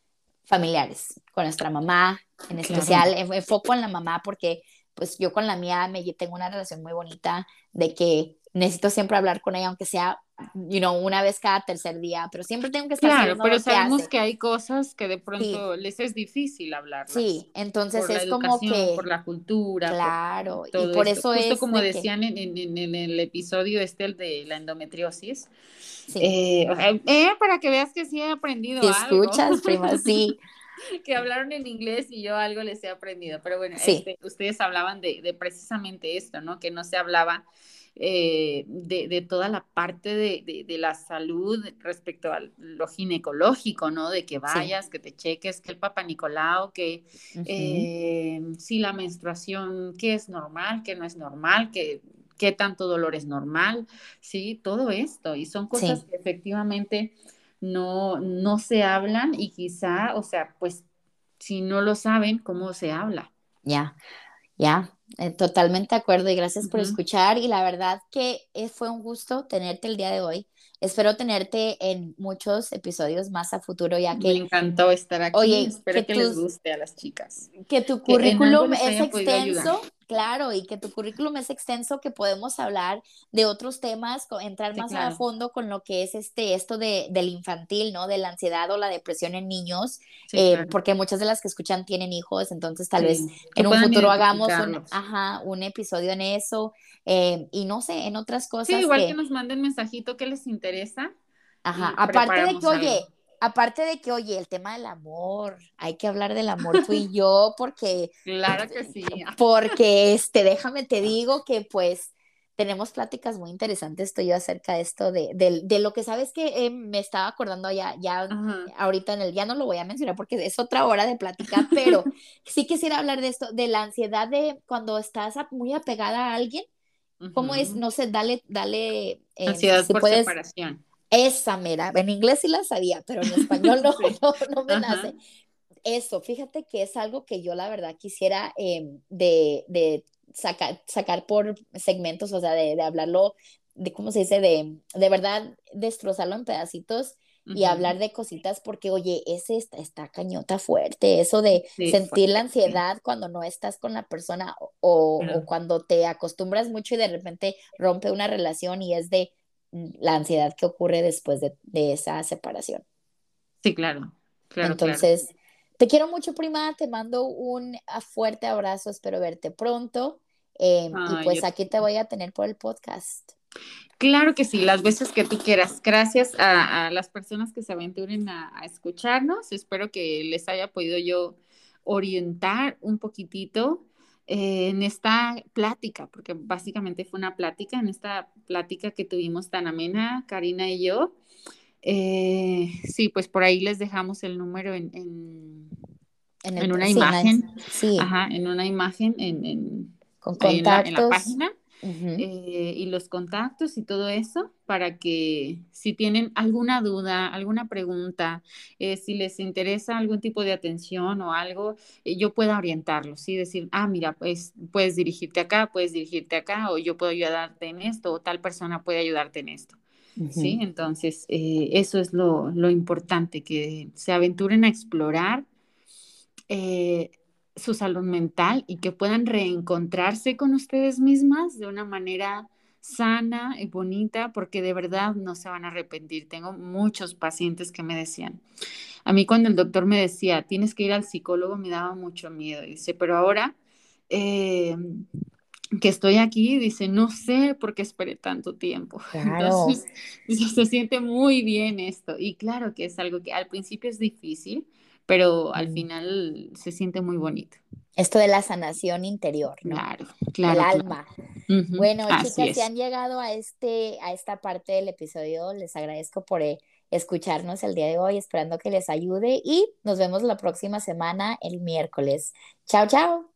A: familiares, con nuestra mamá, en especial, enfoco en la mamá porque pues yo con la mía me tengo una relación muy bonita de que necesito siempre hablar con ella, aunque sea, you know, una vez cada tercer día, pero siempre tengo que estar
B: Claro, pero sabemos que, hay cosas que de pronto les es difícil hablar.
A: Sí, entonces es como que...
B: Por la cultura.
A: Claro, y por eso es...
B: Justo como decían en, en, en, el episodio este, el de la endometriosis. Sí. Eh, eh, para que veas que sí he aprendido
A: algo. escuchas, prima, sí.
B: que hablaron en inglés y yo algo les he aprendido. Pero bueno, este, ustedes hablaban de, de, precisamente esto, ¿no? Que no se hablaba eh, de, de, toda la parte de, de, la salud respecto a lo ginecológico, ¿no? De que vayas, que te cheques, que el papá Nicolau, que eh, si la menstruación, que es normal, que no es normal, que qué tanto dolor es normal, sí, todo esto. Y son cosas que efectivamente no, no se hablan y quizá, o sea, pues si no lo saben, ¿cómo se habla?
A: Ya, ya, eh, totalmente de acuerdo y gracias por escuchar y la verdad que eh, fue un gusto tenerte el día de hoy. Espero tenerte en muchos episodios más a futuro ya que...
B: Me encantó estar aquí. Oye, espero que, les guste a las chicas.
A: Que tu currículum es extenso Claro, y que tu currículum es extenso, que podemos hablar de otros temas, entrar más a fondo con lo que es este, esto de, del infantil, ¿no? De la ansiedad o la depresión en niños, eh, porque muchas de las que escuchan tienen hijos, entonces tal vez en un futuro hagamos un, ajá, un episodio en eso, eh, y no sé, en otras cosas. Sí,
B: igual que, nos manden mensajito que les interesa.
A: Ajá, aparte de que, oye, aparte de que, oye, el tema del amor, hay que hablar del amor tú y yo, porque.
B: Claro que sí.
A: Porque, este, déjame te digo que, pues, tenemos pláticas muy interesantes estoy yo acerca de esto, de, de, lo que sabes que eh, me estaba acordando ya, ya ahorita en el día no lo voy a mencionar porque es otra hora de plática, pero sí quisiera hablar de esto, de la ansiedad de cuando estás muy apegada a alguien, ¿cómo es? No sé, dale, dale.
B: Eh, ansiedad por separación
A: esa mera, en inglés sí la sabía, pero en español no, no, me nace. Eso, fíjate que es algo que yo la verdad quisiera em, de, de sacar, sacar por segmentos, o sea, de, de, hablarlo, de cómo se dice, de, de verdad destrozarlo en pedacitos y hablar de cositas porque, oye, ese está, está cañota fuerte, eso de sentir la ansiedad cuando no estás con la persona, o, cuando te acostumbras mucho y de repente rompe una relación y es de la ansiedad que ocurre después de, esa separación.
B: Sí, claro. claro
A: Entonces, te quiero mucho, prima, te mando un ah, fuerte abrazo, espero verte pronto. Em, y pues aquí te voy a tener por el podcast.
B: Claro que sí, las veces que tú quieras. Gracias a, las personas que se aventuren a, escucharnos. Espero que les haya podido yo orientar un poquitito eh, en esta plática, porque básicamente fue una plática, en esta plática que tuvimos tan amena, Karina y yo. Eh, sí, pues por ahí les dejamos el número en, en, una imagen. Sí. Ajá, en una imagen en,
A: Con contactos.
B: en la página. Eh, y los contactos y todo eso para que si tienen alguna duda, alguna pregunta, eh, si les interesa algún tipo de atención o algo, eh, yo pueda orientarlos, ¿sí? Decir, ah, mira, pues puedes dirigirte acá, puedes dirigirte acá, o yo puedo ayudarte en esto, o tal persona puede ayudarte en esto. ¿Sí? Entonces, eso es lo, lo, importante, que se aventuren a explorar su salud mental y que puedan reencontrarse con ustedes mismas de una manera sana y bonita, porque de verdad no se van a arrepentir. Tengo muchos pacientes que me decían, a mí cuando el doctor me decía, tienes que ir al psicólogo, me daba mucho miedo. Dice, pero ahora eh, que estoy aquí, dice, no sé por qué esperé tanto tiempo. Entonces, se siente muy bien esto. Y claro que es algo que al principio es difícil, pero al final se siente muy bonito.
A: Esto de la sanación interior, ¿no?
B: Claro, claro.
A: El alma. Bueno, chicas, si han llegado a, este, a esta parte del episodio, les agradezco por eh, escucharnos el día de hoy, esperando que les ayude y nos vemos la próxima semana, el miércoles. Chao, chao.